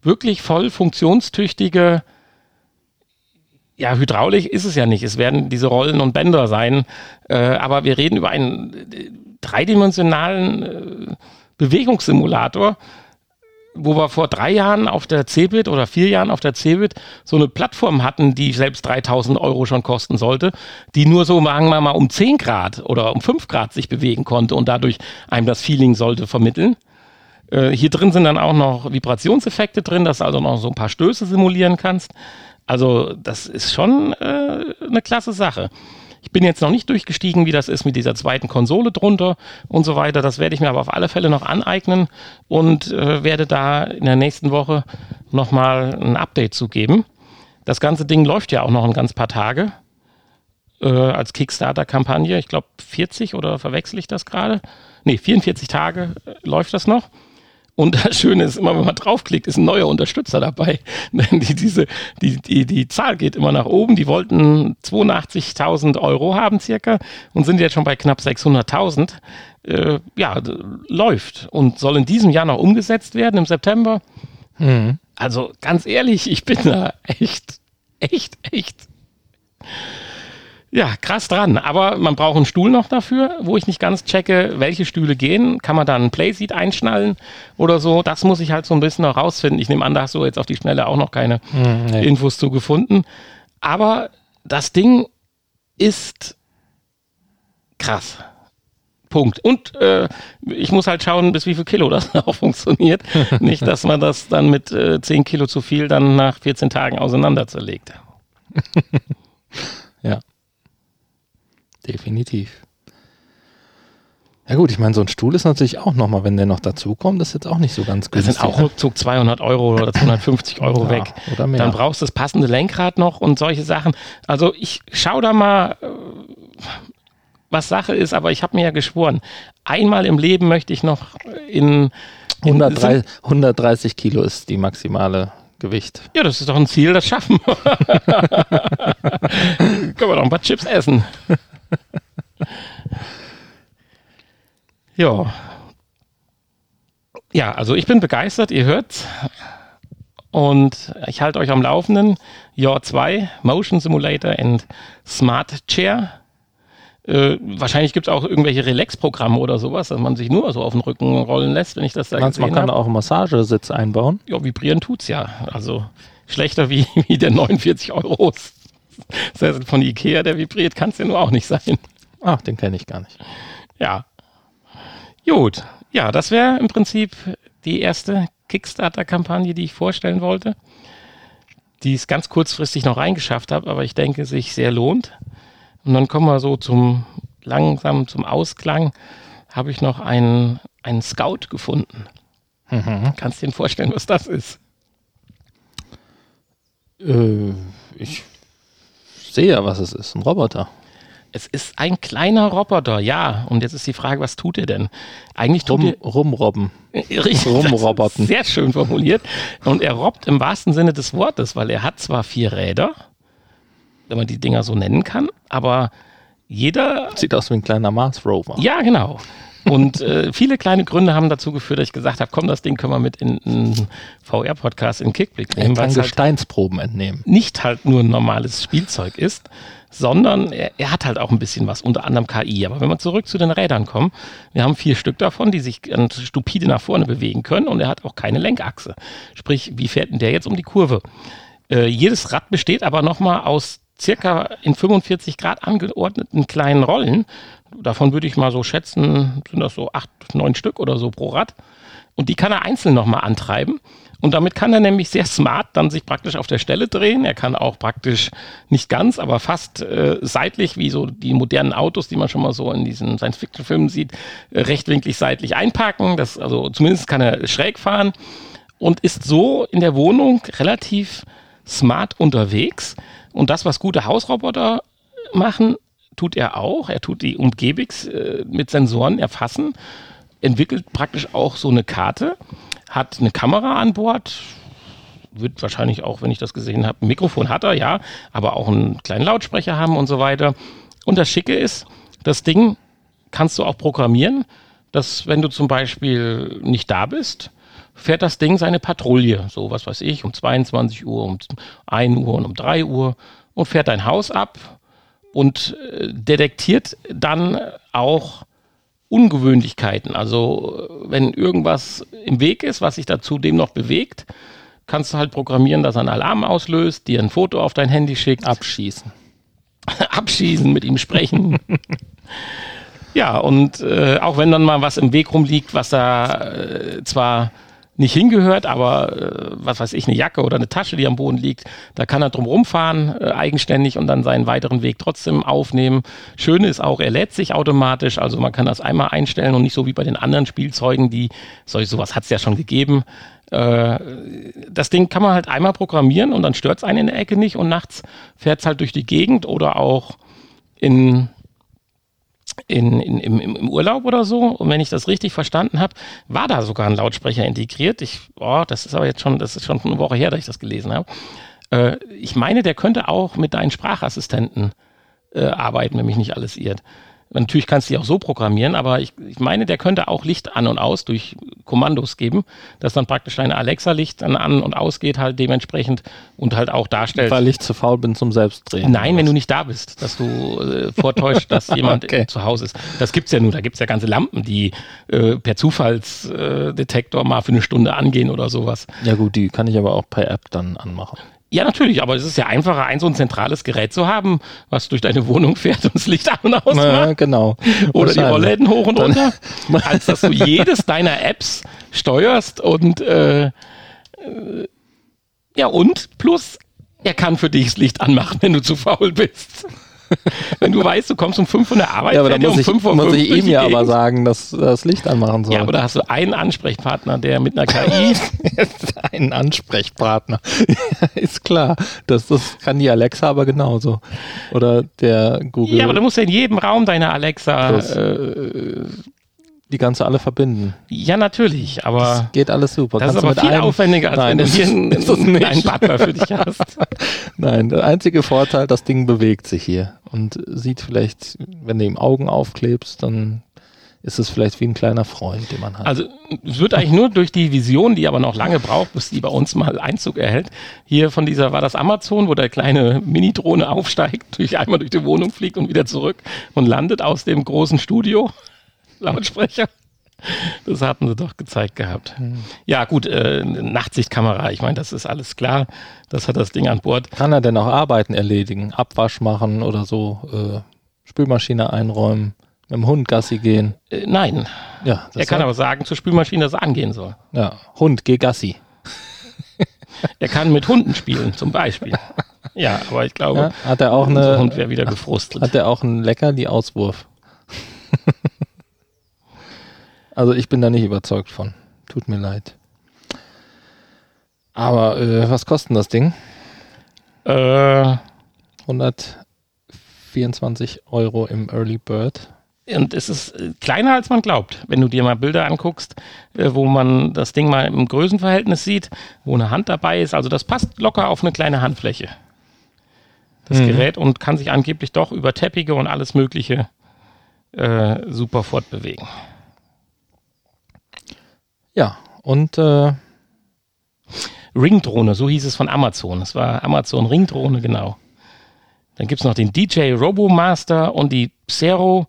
wirklich voll funktionstüchtige ja, Hydraulik ist es ja nicht. Es werden diese Rollen und Bänder sein. Äh, aber wir reden über einen äh, dreidimensionalen äh, Bewegungssimulator, wo wir vor drei Jahren auf der Cebit oder vier Jahren auf der Cebit so eine Plattform hatten, die selbst 3000 Euro schon kosten sollte, die nur so, sagen wir mal, um 10 Grad oder um 5 Grad sich bewegen konnte und dadurch einem das Feeling sollte vermitteln. Äh, hier drin sind dann auch noch Vibrationseffekte drin, dass du also noch so ein paar Stöße simulieren kannst. Also das ist schon äh, eine klasse Sache. Ich bin jetzt noch nicht durchgestiegen, wie das ist mit dieser zweiten Konsole drunter und so weiter. Das werde ich mir aber auf alle Fälle noch aneignen und äh, werde da in der nächsten Woche nochmal ein Update zu geben. Das ganze Ding läuft ja auch noch ein ganz paar Tage äh, als Kickstarter-Kampagne. Ich glaube 40 oder verwechsel ich das gerade? Nee, 44 Tage äh, läuft das noch. Und das Schöne ist immer, wenn man draufklickt, ist ein neuer Unterstützer dabei. (laughs) Die, diese, die, die, die Zahl geht immer nach oben. Die wollten 82.000 Euro haben circa und sind jetzt schon bei knapp 600.000. Äh, ja, läuft und soll in diesem Jahr noch umgesetzt werden im September. Mhm. Also ganz ehrlich, ich bin da echt, echt, echt ja, krass dran. Aber man braucht einen Stuhl noch dafür, wo ich nicht ganz checke, welche Stühle gehen. Kann man da einen Playseat einschnallen oder so? Das muss ich halt so ein bisschen noch rausfinden. Ich nehme an, da hast du jetzt auf die Schnelle auch noch keine hm, nee. Infos zu gefunden. Aber das Ding ist krass. Punkt. Und äh, ich muss halt schauen, bis wie viel Kilo das (laughs) auch funktioniert. Nicht, dass man das dann mit äh, 10 Kilo zu viel dann nach 14 Tagen auseinander zerlegt. (laughs) Definitiv. Ja gut, ich meine, so ein Stuhl ist natürlich auch nochmal, wenn der noch dazukommt, ist jetzt auch nicht so ganz günstig. Das sind auch ruckzuck 200 Euro oder 250 Euro ja, weg. Oder mehr. Dann brauchst du das passende Lenkrad noch und solche Sachen. Also ich schau da mal, äh, was Sache ist, aber ich habe mir ja geschworen, einmal im Leben möchte ich noch in, in 130, 130 Kilo ist die maximale Gewicht. Ja, das ist doch ein Ziel, das schaffen wir. (laughs) Können wir doch ein paar Chips essen. (laughs) ja. Ja, also ich bin begeistert, ihr hört. Und ich halte euch am Laufenden. Jahr 2, Motion Simulator and Smart Chair. Äh, wahrscheinlich gibt es auch irgendwelche Relax-Programme oder sowas, dass man sich nur so auf den Rücken rollen lässt, wenn ich das da Meinst man kann da habe. auch einen Massagesitz einbauen? Ja, vibrieren tut's ja. Also schlechter wie, (laughs) wie der 49 (laughs) Sessel von Ikea, der vibriert, kann es ja nur auch nicht sein. Ach, den kenne ich gar nicht. Ja. Gut. Ja, das wäre im Prinzip die erste Kickstarter-Kampagne, die ich vorstellen wollte. Die es ganz kurzfristig noch reingeschafft habe, aber ich denke, sich sehr lohnt. Und dann kommen wir so zum langsam zum Ausklang. Habe ich noch einen, einen Scout gefunden. Kannst du dir vorstellen, was das ist? Äh, ich sehe ja, was es ist. Ein Roboter. Es ist ein kleiner Roboter, ja. Und jetzt ist die Frage, was tut er denn? Eigentlich tut Rum, er, rumrobben. Richtig, (laughs) Rumroboten. Sehr schön formuliert. Und er robbt im wahrsten Sinne des Wortes, weil er hat zwar vier Räder, wenn man die Dinger so nennen kann, aber jeder, Sieht aus wie ein kleiner Mars Rover. ja genau. Und äh, viele kleine Gründe haben dazu geführt, dass ich gesagt habe, komm, das Ding können wir mit in einen VR-Podcast in Kickblick nehmen, weil halt Gesteinsproben entnehmen. nicht halt nur ein normales Spielzeug ist, sondern er, er hat halt auch ein bisschen was, unter anderem KI. Aber wenn wir zurück zu den Rädern kommen, wir haben vier Stück davon, die sich ganz stupide nach vorne bewegen können und er hat auch keine Lenkachse. Sprich, wie fährt denn der jetzt um die Kurve? Äh, jedes Rad besteht aber nochmal aus circa in 45 Grad angeordneten kleinen Rollen. Davon würde ich mal so schätzen, sind das so acht, neun Stück oder so pro Rad. Und die kann er einzeln nochmal antreiben. Und damit kann er nämlich sehr smart dann sich praktisch auf der Stelle drehen. Er kann auch praktisch nicht ganz, aber fast äh, seitlich, wie so die modernen Autos, die man schon mal so in diesen Science-Fiction-Filmen sieht, äh, rechtwinklig seitlich einparken. Das, also zumindest kann er schräg fahren und ist so in der Wohnung relativ smart unterwegs. Und das, was gute Hausroboter machen, tut er auch. Er tut die Umgebungs äh, mit Sensoren erfassen, entwickelt praktisch auch so eine Karte, hat eine Kamera an Bord, wird wahrscheinlich auch, wenn ich das gesehen habe, ein Mikrofon hat er, ja, aber auch einen kleinen Lautsprecher haben und so weiter. Und das Schicke ist, das Ding kannst du auch programmieren, dass wenn du zum Beispiel nicht da bist, fährt das Ding seine Patrouille, so was weiß ich, um 22 Uhr, um 1 Uhr und um 3 Uhr und fährt dein Haus ab und äh, detektiert dann auch Ungewöhnlichkeiten. Also äh, wenn irgendwas im Weg ist, was sich dazu dem noch bewegt, kannst du halt programmieren, dass er einen Alarm auslöst, dir ein Foto auf dein Handy schickt, Abschießen. (laughs) abschießen, mit ihm sprechen. ja, und äh, auch wenn dann mal was im Weg rumliegt, was da äh, zwar nicht hingehört, aber äh, was weiß ich, eine Jacke oder eine Tasche, die am Boden liegt, da kann er drum rumfahren, äh, eigenständig und dann seinen weiteren Weg trotzdem aufnehmen. Schöne ist auch, er lädt sich automatisch, also man kann das einmal einstellen und nicht so wie bei den anderen Spielzeugen, die, solch sowas hat es ja schon gegeben. Äh, das Ding kann man halt einmal programmieren und dann stört es einen in der Ecke nicht und nachts fährt es halt durch die Gegend oder auch in in, in, im, im Urlaub oder so. Und wenn ich das richtig verstanden habe, war da sogar ein Lautsprecher integriert. Ich, oh, das ist aber jetzt schon, das ist schon eine Woche her, dass ich das gelesen habe. Äh, ich meine, der könnte auch mit deinen Sprachassistenten äh, arbeiten, wenn mich nicht alles irrt. Natürlich kannst du die auch so programmieren, aber ich, ich meine, der könnte auch Licht an und aus durch Kommandos geben, dass dann praktisch deine Alexa-Licht dann an und ausgeht halt dementsprechend und halt auch darstellt. Weil ich zu faul bin zum Selbstdrehen. Nein, wenn du nicht da bist, dass du äh, vortäuscht, dass (laughs) jemand Okay. zu Hause ist. Das gibt's ja nur. Da gibt's ja ganze Lampen, die äh, per Zufallsdetektor äh, Detektor mal für eine Stunde angehen oder sowas. Ja gut, die kann ich aber auch per App dann anmachen. Ja, natürlich, aber es ist ja einfacher, ein so ein zentrales Gerät zu haben, was durch deine Wohnung fährt und das Licht an und aus Ja, macht. genau. Oder die. Rollläden hoch und runter, (laughs) als dass du jedes deiner Apps steuerst und äh, äh, ja und plus er kann für dich das Licht anmachen, wenn du zu faul bist. (laughs) wenn du weißt, du kommst um 5 von der Arbeit, Ja, aber da fährt er muss um ich, 5 Uhr muss ich ihm ja aber sagen, dass das Licht anmachen soll. Ja, aber da hast du einen Ansprechpartner, der mit einer KI (laughs) einen Ansprechpartner. (laughs) ist klar. Das, das kann die Alexa aber genauso. Oder der Google. Ja, aber du musst ja in jedem Raum deine Alexa. Äh, die du alle verbinden. ja, natürlich, aber Geht alles super. das ist Kannst du aber mit viel einem- aufwendiger, als Nein, wenn du das hier ist- einen, ist das einen Butler für dich hast. (laughs) Nein, der einzige Vorteil, das Ding bewegt sich hier und sieht vielleicht, wenn du ihm Augen aufklebst, dann ist es vielleicht wie ein kleiner Freund, den man hat. Also es wird eigentlich nur durch die Vision, die aber noch lange braucht, bis die bei uns mal Einzug erhält. Hier von dieser war das Amazon, wo der kleine Mini-Drohne aufsteigt, (laughs) durch einmal durch die Wohnung fliegt und wieder zurück und landet aus dem großen Studio. Lautsprecher. Das hatten sie doch gezeigt gehabt. Ja, gut, äh, Nachtsichtkamera, ich meine, das ist alles klar. Das hat das Ding an Bord. Kann er denn auch Arbeiten erledigen? Abwasch machen oder so, äh, Spülmaschine einräumen, mit dem Hund Gassi gehen? Äh, nein. Ja, Er kann aber sagen zur Spülmaschine, dass er angehen soll. Ja, Hund, geh Gassi. (laughs) Er kann mit Hunden spielen, zum Beispiel. Ja, aber ich glaube, Ja, hat er auch eine, Hund wäre wieder gefrustet. hat er auch einen Leckerli-Auswurf? (laughs) also ich bin da nicht überzeugt von. Tut mir leid. Aber äh, was kostet das Ding? Äh, 124 Euro im Early Bird. und es ist äh, kleiner, als man glaubt. Wenn du dir mal Bilder anguckst, äh, wo man das Ding mal im Größenverhältnis sieht, wo eine Hand dabei ist. Also das passt locker auf eine kleine Handfläche. Das Mhm. Gerät und kann sich angeblich doch über Teppiche und alles Mögliche äh, super fortbewegen. Ja, und äh, Ringdrohne, so hieß es von Amazon. Es war Amazon Ringdrohne, genau. Dann gibt es noch den DJ Robomaster und die Xero.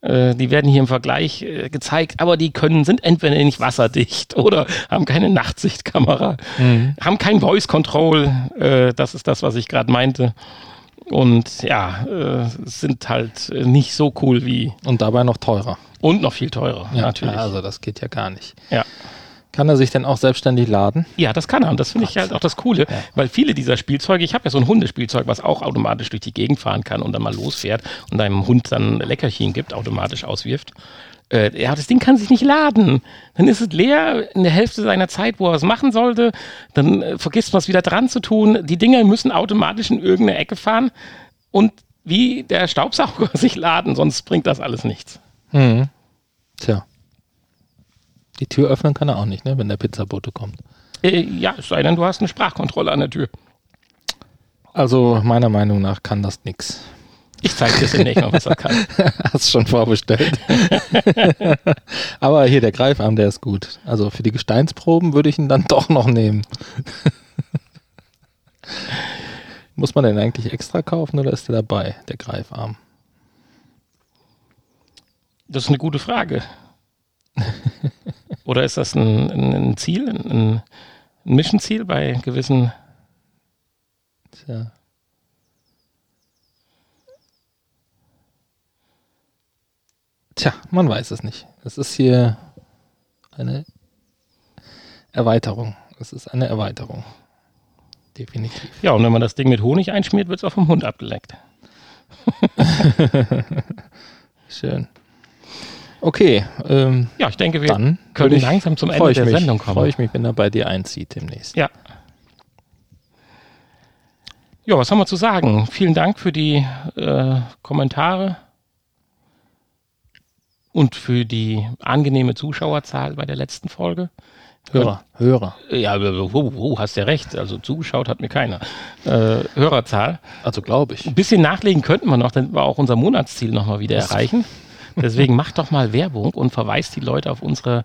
Äh, die werden hier im Vergleich äh, gezeigt, aber die können, sind entweder nicht wasserdicht (laughs) oder haben keine Nachtsichtkamera, haben kein Voice Control. Äh, das ist das, was ich gerade meinte. Und ja, äh, sind halt äh, nicht so cool wie und dabei noch teurer. Und noch viel teurer, Ja, natürlich. also das geht ja gar nicht. Ja. Kann er sich denn auch selbstständig laden? Ja, das kann er. Und das finde ich halt auch das Coole, Ja. weil viele dieser Spielzeuge, ich habe ja so ein Hundespielzeug, was auch automatisch durch die Gegend fahren kann und dann mal losfährt und deinem Hund dann Leckerchen gibt, automatisch auswirft. Äh, ja, das Ding kann sich nicht laden. Dann ist es leer in der Hälfte seiner Zeit, wo er es machen sollte. Dann äh, vergisst man es wieder dran zu tun. Die Dinger müssen automatisch in irgendeine Ecke fahren und wie der Staubsauger (laughs) sich laden, sonst bringt das alles nichts. Mhm. Tja. Die Tür öffnen kann er auch nicht, ne, wenn der Pizzabote kommt. Äh, ja, es sei denn, du hast eine Sprachkontrolle an der Tür. Also meiner Meinung nach kann das nix. Ich zeige dir demnächst mal, was er kann. (laughs) Hast schon vorbestellt. (laughs) Aber hier der Greifarm, der ist gut. Also für die Gesteinsproben würde ich ihn dann doch noch nehmen. (laughs) Muss man den eigentlich extra kaufen oder ist der dabei, der Greifarm? Das ist eine gute Frage. (laughs) Oder ist das ein, ein, ein Ziel, ein, ein Mission-Ziel bei gewissen. Tja. Tja, man weiß es nicht. Es ist hier eine Erweiterung. Es ist eine Erweiterung. Definitiv. Ja, und wenn man das Ding mit Honig einschmiert, wird es auch vom Hund abgeleckt. (laughs) Schön. Okay, ähm, Ja, ich denke, wir dann können ich- langsam zum Ende der mich, Sendung kommen. Freue ich mich, wenn er bei dir einzieht demnächst. Ja. Ja, was haben wir zu sagen? Vielen Dank für die äh, Kommentare und für die angenehme Zuschauerzahl bei der letzten Folge. Hörer, Hörer. Ja, wo, wo, hast ja recht. Also zugeschaut hat mir keiner. Äh, Hörerzahl. Also glaube ich. Ein bisschen nachlegen könnten wir noch, dann wir auch unser Monatsziel nochmal wieder erreichen. Deswegen macht doch mal Werbung und verweist die Leute auf unsere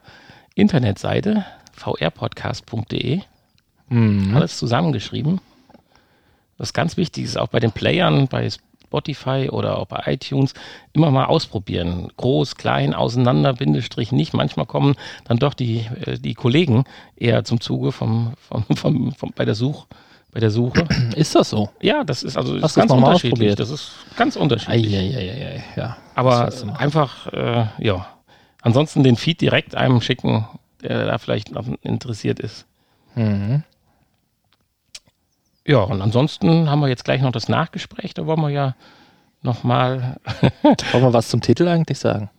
Internetseite vrpodcast.de. Mhm. Alles zusammengeschrieben. Was ganz wichtig ist, auch bei den Playern, bei Spotify oder auch bei iTunes, immer mal ausprobieren. Groß, klein, auseinander, Bindestrich nicht. Manchmal kommen dann doch die, äh, die Kollegen eher zum Zuge vom, vom, vom, vom, bei, der Such, bei der Suche. (clears throat) Ist das so? Ja, das ist also Hast ist ganz mal unterschiedlich. Das ist ganz unterschiedlich. Eieieiei, ja. Aber Was willst du machen? einfach, äh, ja. Ansonsten den Feed direkt einem schicken, der da vielleicht interessiert ist. Mhm. Ja, und ansonsten haben wir jetzt gleich noch das Nachgespräch. Da wollen wir ja nochmal, (laughs) Wollen wir was zum Titel eigentlich sagen?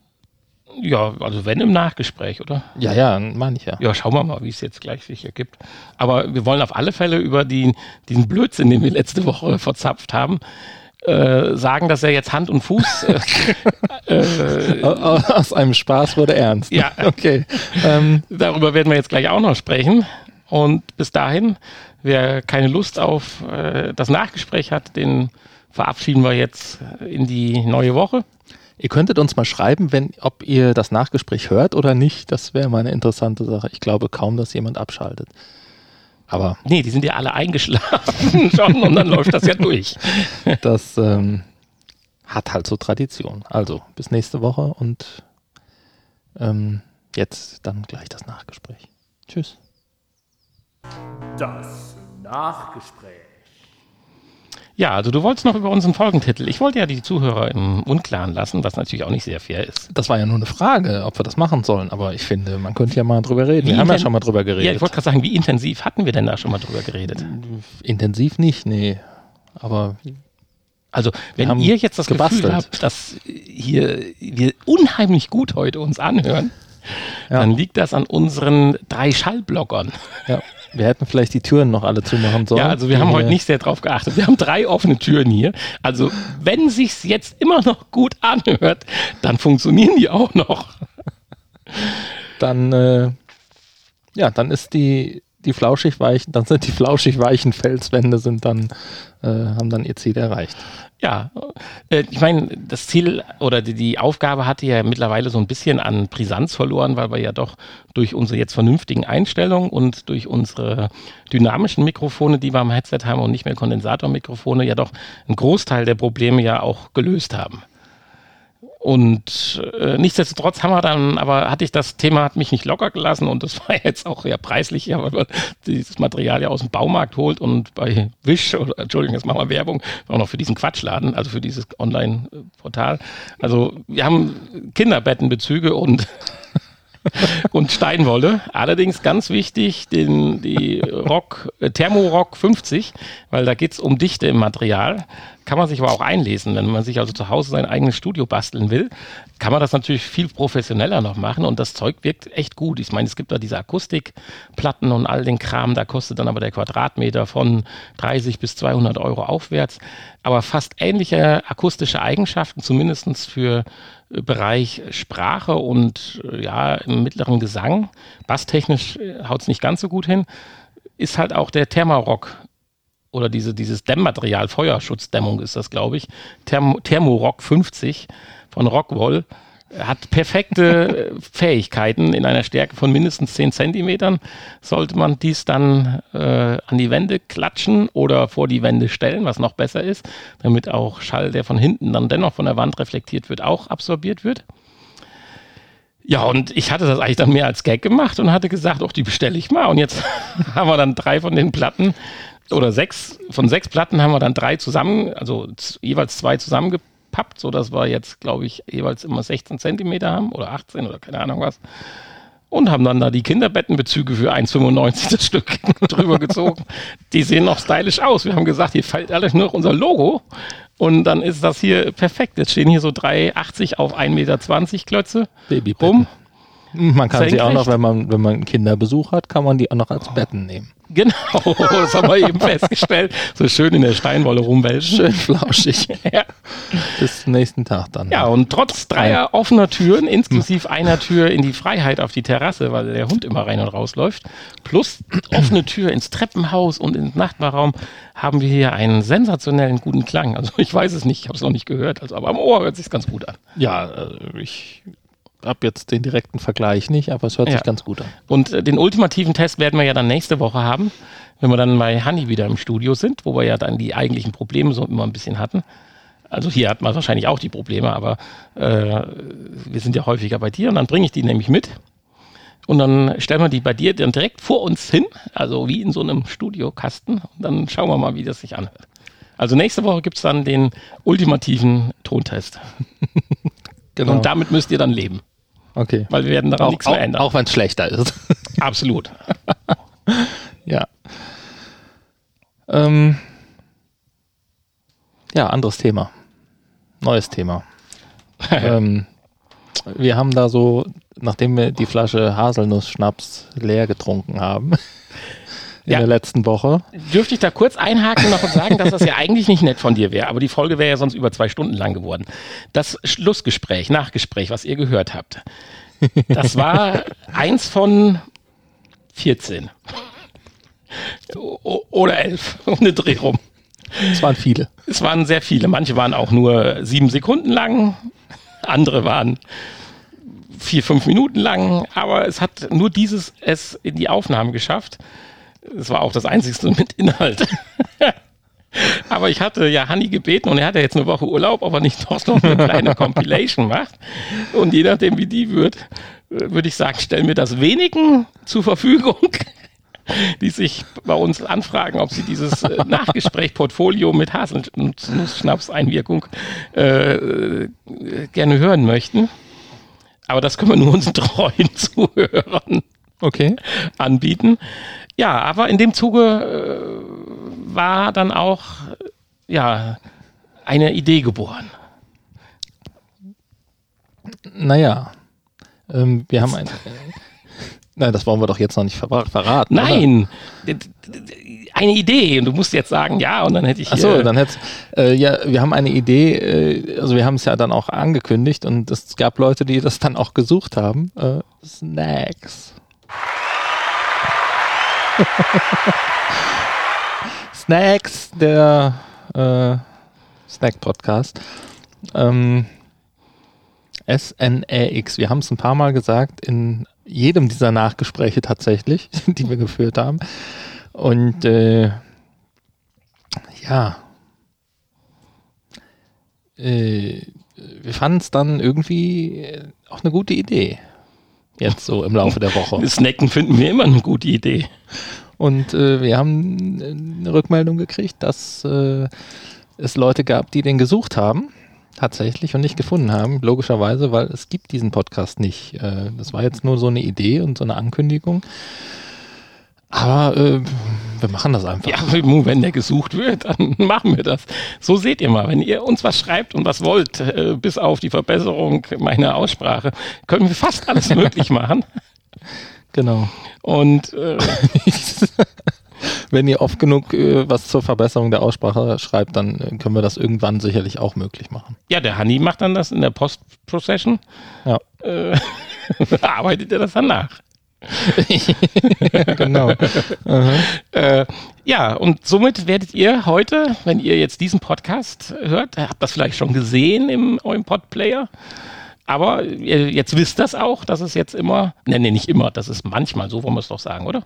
Ja, also wenn im Nachgespräch, oder? Ja, ja, meine ich ja. Ja, schauen wir mal, wie es jetzt gleich sich ergibt. Aber wir wollen auf alle Fälle über die, diesen Blödsinn, den wir letzte Woche (laughs) verzapft haben, äh, sagen, dass er jetzt Hand und Fuß. Äh, (laughs) äh, Au- au- Aus einem Spaß wurde ernst. Ja. (laughs) Okay. Ähm, Darüber werden wir jetzt gleich auch noch sprechen. Und bis dahin, wer keine Lust auf äh, das Nachgespräch hat, den verabschieden wir jetzt in die neue Woche. Ihr könntet uns mal schreiben, wenn, ob ihr das Nachgespräch hört oder nicht. Das wäre mal eine interessante Sache. Ich glaube kaum, dass jemand abschaltet. Aber Nee, die sind ja alle eingeschlafen (laughs) schon und dann läuft das ja durch. das ähm, hat halt so Tradition. Also bis nächste Woche und ähm, jetzt dann gleich das Nachgespräch. Tschüss. Das Nachgespräch. Ja, also du wolltest noch über unseren Folgentitel. Ich wollte ja die Zuhörer im Unklaren lassen, was natürlich auch nicht sehr fair ist. Das war ja nur eine Frage, ob wir das machen sollen. Aber ich finde, man könnte ja mal drüber reden. Wie wir haben ja schon mal drüber Ja, geredet. ich wollte gerade sagen, wie intensiv hatten wir denn da schon mal drüber geredet? Intensiv nicht, nee. Aber Also, wenn haben ihr jetzt das gebastelt. Gefühl habt, dass hier wir unheimlich gut heute uns anhören, Ja. dann liegt das an unseren drei Schallblockern. ja, wir hätten vielleicht die Türen noch alle zumachen sollen. Ja, also wir haben heute nicht sehr drauf geachtet. Wir haben drei offene Türen hier. Also, wenn sich's jetzt immer noch gut anhört, dann funktionieren die auch noch. Dann, äh, ja, dann ist die, die flauschig weichen, dann sind die flauschig weichen Felswände sind dann, äh, haben dann ihr Ziel erreicht. Ja, äh, ich meine, das Ziel oder die, die Aufgabe hatte ja mittlerweile so ein bisschen an Brisanz verloren, weil wir ja doch durch unsere jetzt vernünftigen Einstellungen und durch unsere dynamischen Mikrofone, die wir am Headset haben und nicht mehr Kondensatormikrofone, ja doch einen Großteil der Probleme ja auch gelöst haben. Und äh, nichtsdestotrotz haben wir dann, aber hatte ich das Thema, hat mich nicht locker gelassen und das (laughs) war jetzt auch ja preislich, ja, weil man dieses Material ja aus dem Baumarkt holt und bei Wish, oder Entschuldigung, jetzt machen wir Werbung, auch noch für diesen Quatschladen, also für dieses Online-Portal. Also wir haben Kinderbettenbezüge und (laughs) (laughs) und Steinwolle. Allerdings ganz wichtig, den, die Rock, äh, Thermorock 50, weil da geht's um Dichte im Material. Kann man sich aber auch einlesen. Wenn man sich also zu Hause sein eigenes Studio basteln will, kann man das natürlich viel professioneller noch machen und das Zeug wirkt echt gut. Ich meine, es gibt da diese Akustikplatten und all den Kram, da kostet dann aber der Quadratmeter von 30 bis 200 Euro aufwärts. Aber fast ähnliche akustische Eigenschaften, zumindestens für Bereich Sprache und äh, ja, im mittleren Gesang, basstechnisch haut es nicht ganz so gut hin, ist halt auch der Thermarock oder diese, dieses Dämmmaterial, Feuerschutzdämmung ist das, glaube ich, Therm Thermorock 50 von Rockwool, hat perfekte äh, Fähigkeiten in einer Stärke von mindestens 10 Zentimetern. Sollte man dies dann äh, an die Wände klatschen oder vor die Wände stellen, was noch besser ist, damit auch Schall, der von hinten dann dennoch von der Wand reflektiert wird, auch absorbiert wird. Ja, und ich hatte das eigentlich dann mehr als Gag gemacht und hatte gesagt, auch die bestelle ich mal. Und jetzt (laughs) haben wir dann drei von den Platten oder sechs, von sechs Platten haben wir dann drei zusammen, also jeweils zwei zusammengepappt, sodass wir jetzt, glaube ich, jeweils immer 16 Zentimeter haben oder 18 oder keine Ahnung was. Und haben dann da die Kinderbettenbezüge für 1,95 das Stück (laughs) drüber gezogen. Die sehen noch stylisch aus. Wir haben gesagt, hier fällt alles nur noch unser Logo. Und dann ist das hier perfekt. Jetzt stehen hier so 3,80 auf 1,20 Meter Klötze Babybetten. rum. Man kann sie auch noch, wenn man, wenn man Kinderbesuch hat, kann man die auch noch als Betten nehmen. Genau, (laughs) das haben wir eben festgestellt. So schön in der Steinwolle rumwälzen. Schön flauschig. Ja. Bis zum nächsten Tag dann. ja, und trotz dreier offener Türen, inklusive einer Tür in die Freiheit auf die Terrasse, weil der Hund immer rein und raus läuft, plus offene Tür ins Treppenhaus und ins Nachbarraum, haben wir hier einen sensationellen guten Klang. Also ich weiß es nicht, ich habe es noch nicht gehört, also, aber am Ohr hört sich ganz gut an. Ja, äh, ich habe jetzt den direkten Vergleich nicht, aber es hört Ja. sich ganz gut an. Und äh, den ultimativen Test werden wir ja dann nächste Woche haben, wenn wir dann bei Hanni wieder im Studio sind, wo wir ja dann die eigentlichen Probleme so immer ein bisschen hatten. Also hier hat man wahrscheinlich auch die Probleme, aber äh, wir sind ja häufiger bei dir und dann bringe ich die nämlich mit. Und dann stellen wir die bei dir dann direkt vor uns hin, also wie in so einem Studiokasten. Und dann schauen wir mal, wie das sich anhört. Also nächste Woche gibt es dann den ultimativen Tontest. (laughs) Genau. Und damit müsst ihr dann leben, okay. weil wir werden daran Auch, nichts mehr auch, auch wenn es schlechter ist. (laughs) Absolut. (laughs) ja. Ähm, ja, anderes Thema. Neues Thema. (laughs) ähm, wir haben da so, nachdem wir die Flasche Haselnuss-Schnaps leer getrunken haben, in Ja. der letzten Woche, Dürfte ich da kurz einhaken noch und sagen, dass das ja eigentlich nicht nett von dir wäre, aber die Folge wäre ja sonst über zwei Stunden lang geworden. Das Schlussgespräch, Nachgespräch, was ihr gehört habt, das war eins von 14. O oder elf, (laughs) um den Dreh rum. es waren viele. Es waren sehr viele. Manche waren auch nur sieben Sekunden lang. Andere waren vier, fünf Minuten lang, aber es hat nur dieses es in die Aufnahmen geschafft. Es war auch das einzigste mit Inhalt. (laughs) aber ich hatte ja Hanni gebeten und er hat ja jetzt eine Woche Urlaub, ob er nicht doch noch eine kleine (laughs) Compilation macht. Und je nachdem, wie die wird, würde ich sagen, stellen wir das wenigen zur Verfügung, (laughs) die sich bei uns anfragen, ob sie dieses äh, Nachgespräch-Portfolio mit Haselnuss-Schnaps-Einwirkung äh, gerne hören möchten. Aber das können wir nur unseren treuen Zuhörern Okay. anbieten. Ja, aber in dem Zuge äh, war dann auch ja, eine Idee geboren. Naja. Ähm, wir haben ein. Äh, nein, das wollen wir doch jetzt noch nicht ver verraten. oder? Nein, d- eine Idee. Und du musst jetzt sagen, ja, und dann hätte ich. Achso, äh, dann hätte äh, ja, wir haben eine Idee, äh, also wir haben es ja dann auch angekündigt und es gab Leute, die das dann auch gesucht haben. Äh, Snacks. (laughs) Snacks, der äh, Snack-Podcast. Ähm, SNAX. Wir haben es ein paar Mal gesagt, in jedem dieser Nachgespräche tatsächlich, (laughs) die wir geführt haben. Und äh, ja, äh, wir fanden es dann irgendwie äh, auch eine gute Idee. Jetzt so im Laufe der Woche. (laughs) Snacken finden wir immer eine gute Idee. Und äh, wir haben äh, eine Rückmeldung gekriegt, dass äh, es Leute gab, die den gesucht haben, tatsächlich, und nicht gefunden haben, logischerweise, weil es gibt diesen Podcast nicht. Äh, das war jetzt nur so eine Idee und so eine Ankündigung. Aber äh, wir machen das einfach. Ja, wenn der gesucht wird, dann (laughs) machen wir das. So seht ihr mal, wenn ihr uns was schreibt und was wollt, äh, bis auf die Verbesserung meiner Aussprache, können wir fast alles möglich machen. (laughs) Genau. Und äh, (laughs) Wenn ihr oft genug äh, was zur Verbesserung der Aussprache schreibt, dann äh, können wir das irgendwann sicherlich auch möglich machen. ja, der Hanni macht dann das in der Post-Procession. Ja, Äh, arbeitet er das dann nach. (laughs) genau. Äh, ja, und somit werdet ihr heute, wenn ihr jetzt diesen Podcast hört, habt das vielleicht schon gesehen im eurem Podplayer. Aber jetzt wisst das auch, dass es jetzt immer, ne, ne, nicht immer, das ist manchmal, so wollen wir es doch sagen, oder?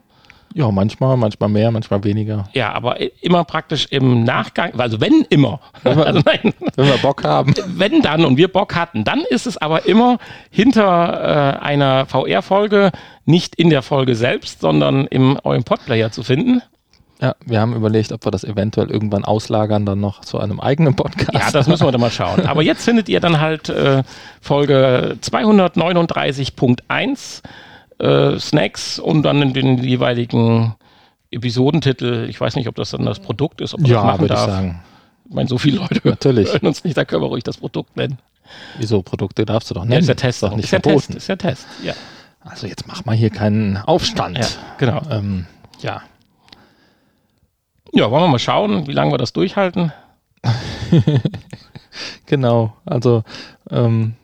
Ja, manchmal, manchmal mehr, manchmal weniger. Ja, aber immer praktisch im Nachgang, also wenn immer, (laughs) also nein, Wenn wir Bock haben. wenn dann und wir Bock hatten, dann ist es aber immer hinter äh, einer VR-Folge, nicht in der Folge selbst, sondern im eurem Podplayer zu finden. Ja, wir haben überlegt, ob wir das eventuell irgendwann auslagern, dann noch zu einem eigenen Podcast. Ja, das müssen wir dann mal schauen. Aber jetzt findet ihr dann halt äh, Folge 239.1 äh, Snacks und dann in den jeweiligen Episodentitel. Ich weiß nicht, ob das dann das Produkt ist, ob man das ja machen würde ich darf. sagen. Ich meine, so viele Leute Natürlich. hören uns nicht, da können wir ruhig das Produkt nennen. Wieso Produkte darfst du doch Ja, nennen? ist ja Test. doch nicht ist ja verboten. Test. Ist ja Test. Ja. Also jetzt mach mal hier keinen Aufstand. ja, genau. Ähm, ja. Ja, wollen wir mal schauen, wie lange wir das durchhalten. (laughs) Genau, also ähm,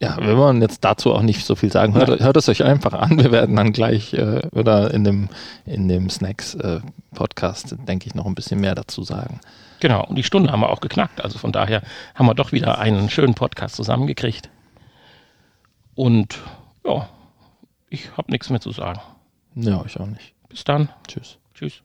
ja, wir wollen jetzt dazu auch nicht so viel sagen. Hört, hört es euch einfach an. Wir werden dann gleich äh, oder in dem, in dem Snacks-Podcast, denke ich, noch ein bisschen mehr dazu sagen. Genau. Und die Stunde haben wir auch geknackt. Also von daher haben wir doch wieder einen schönen Podcast zusammengekriegt. Und ja, ich habe nichts mehr zu sagen. Ja, ich auch nicht. Bis dann. Tschüss. Tschüss.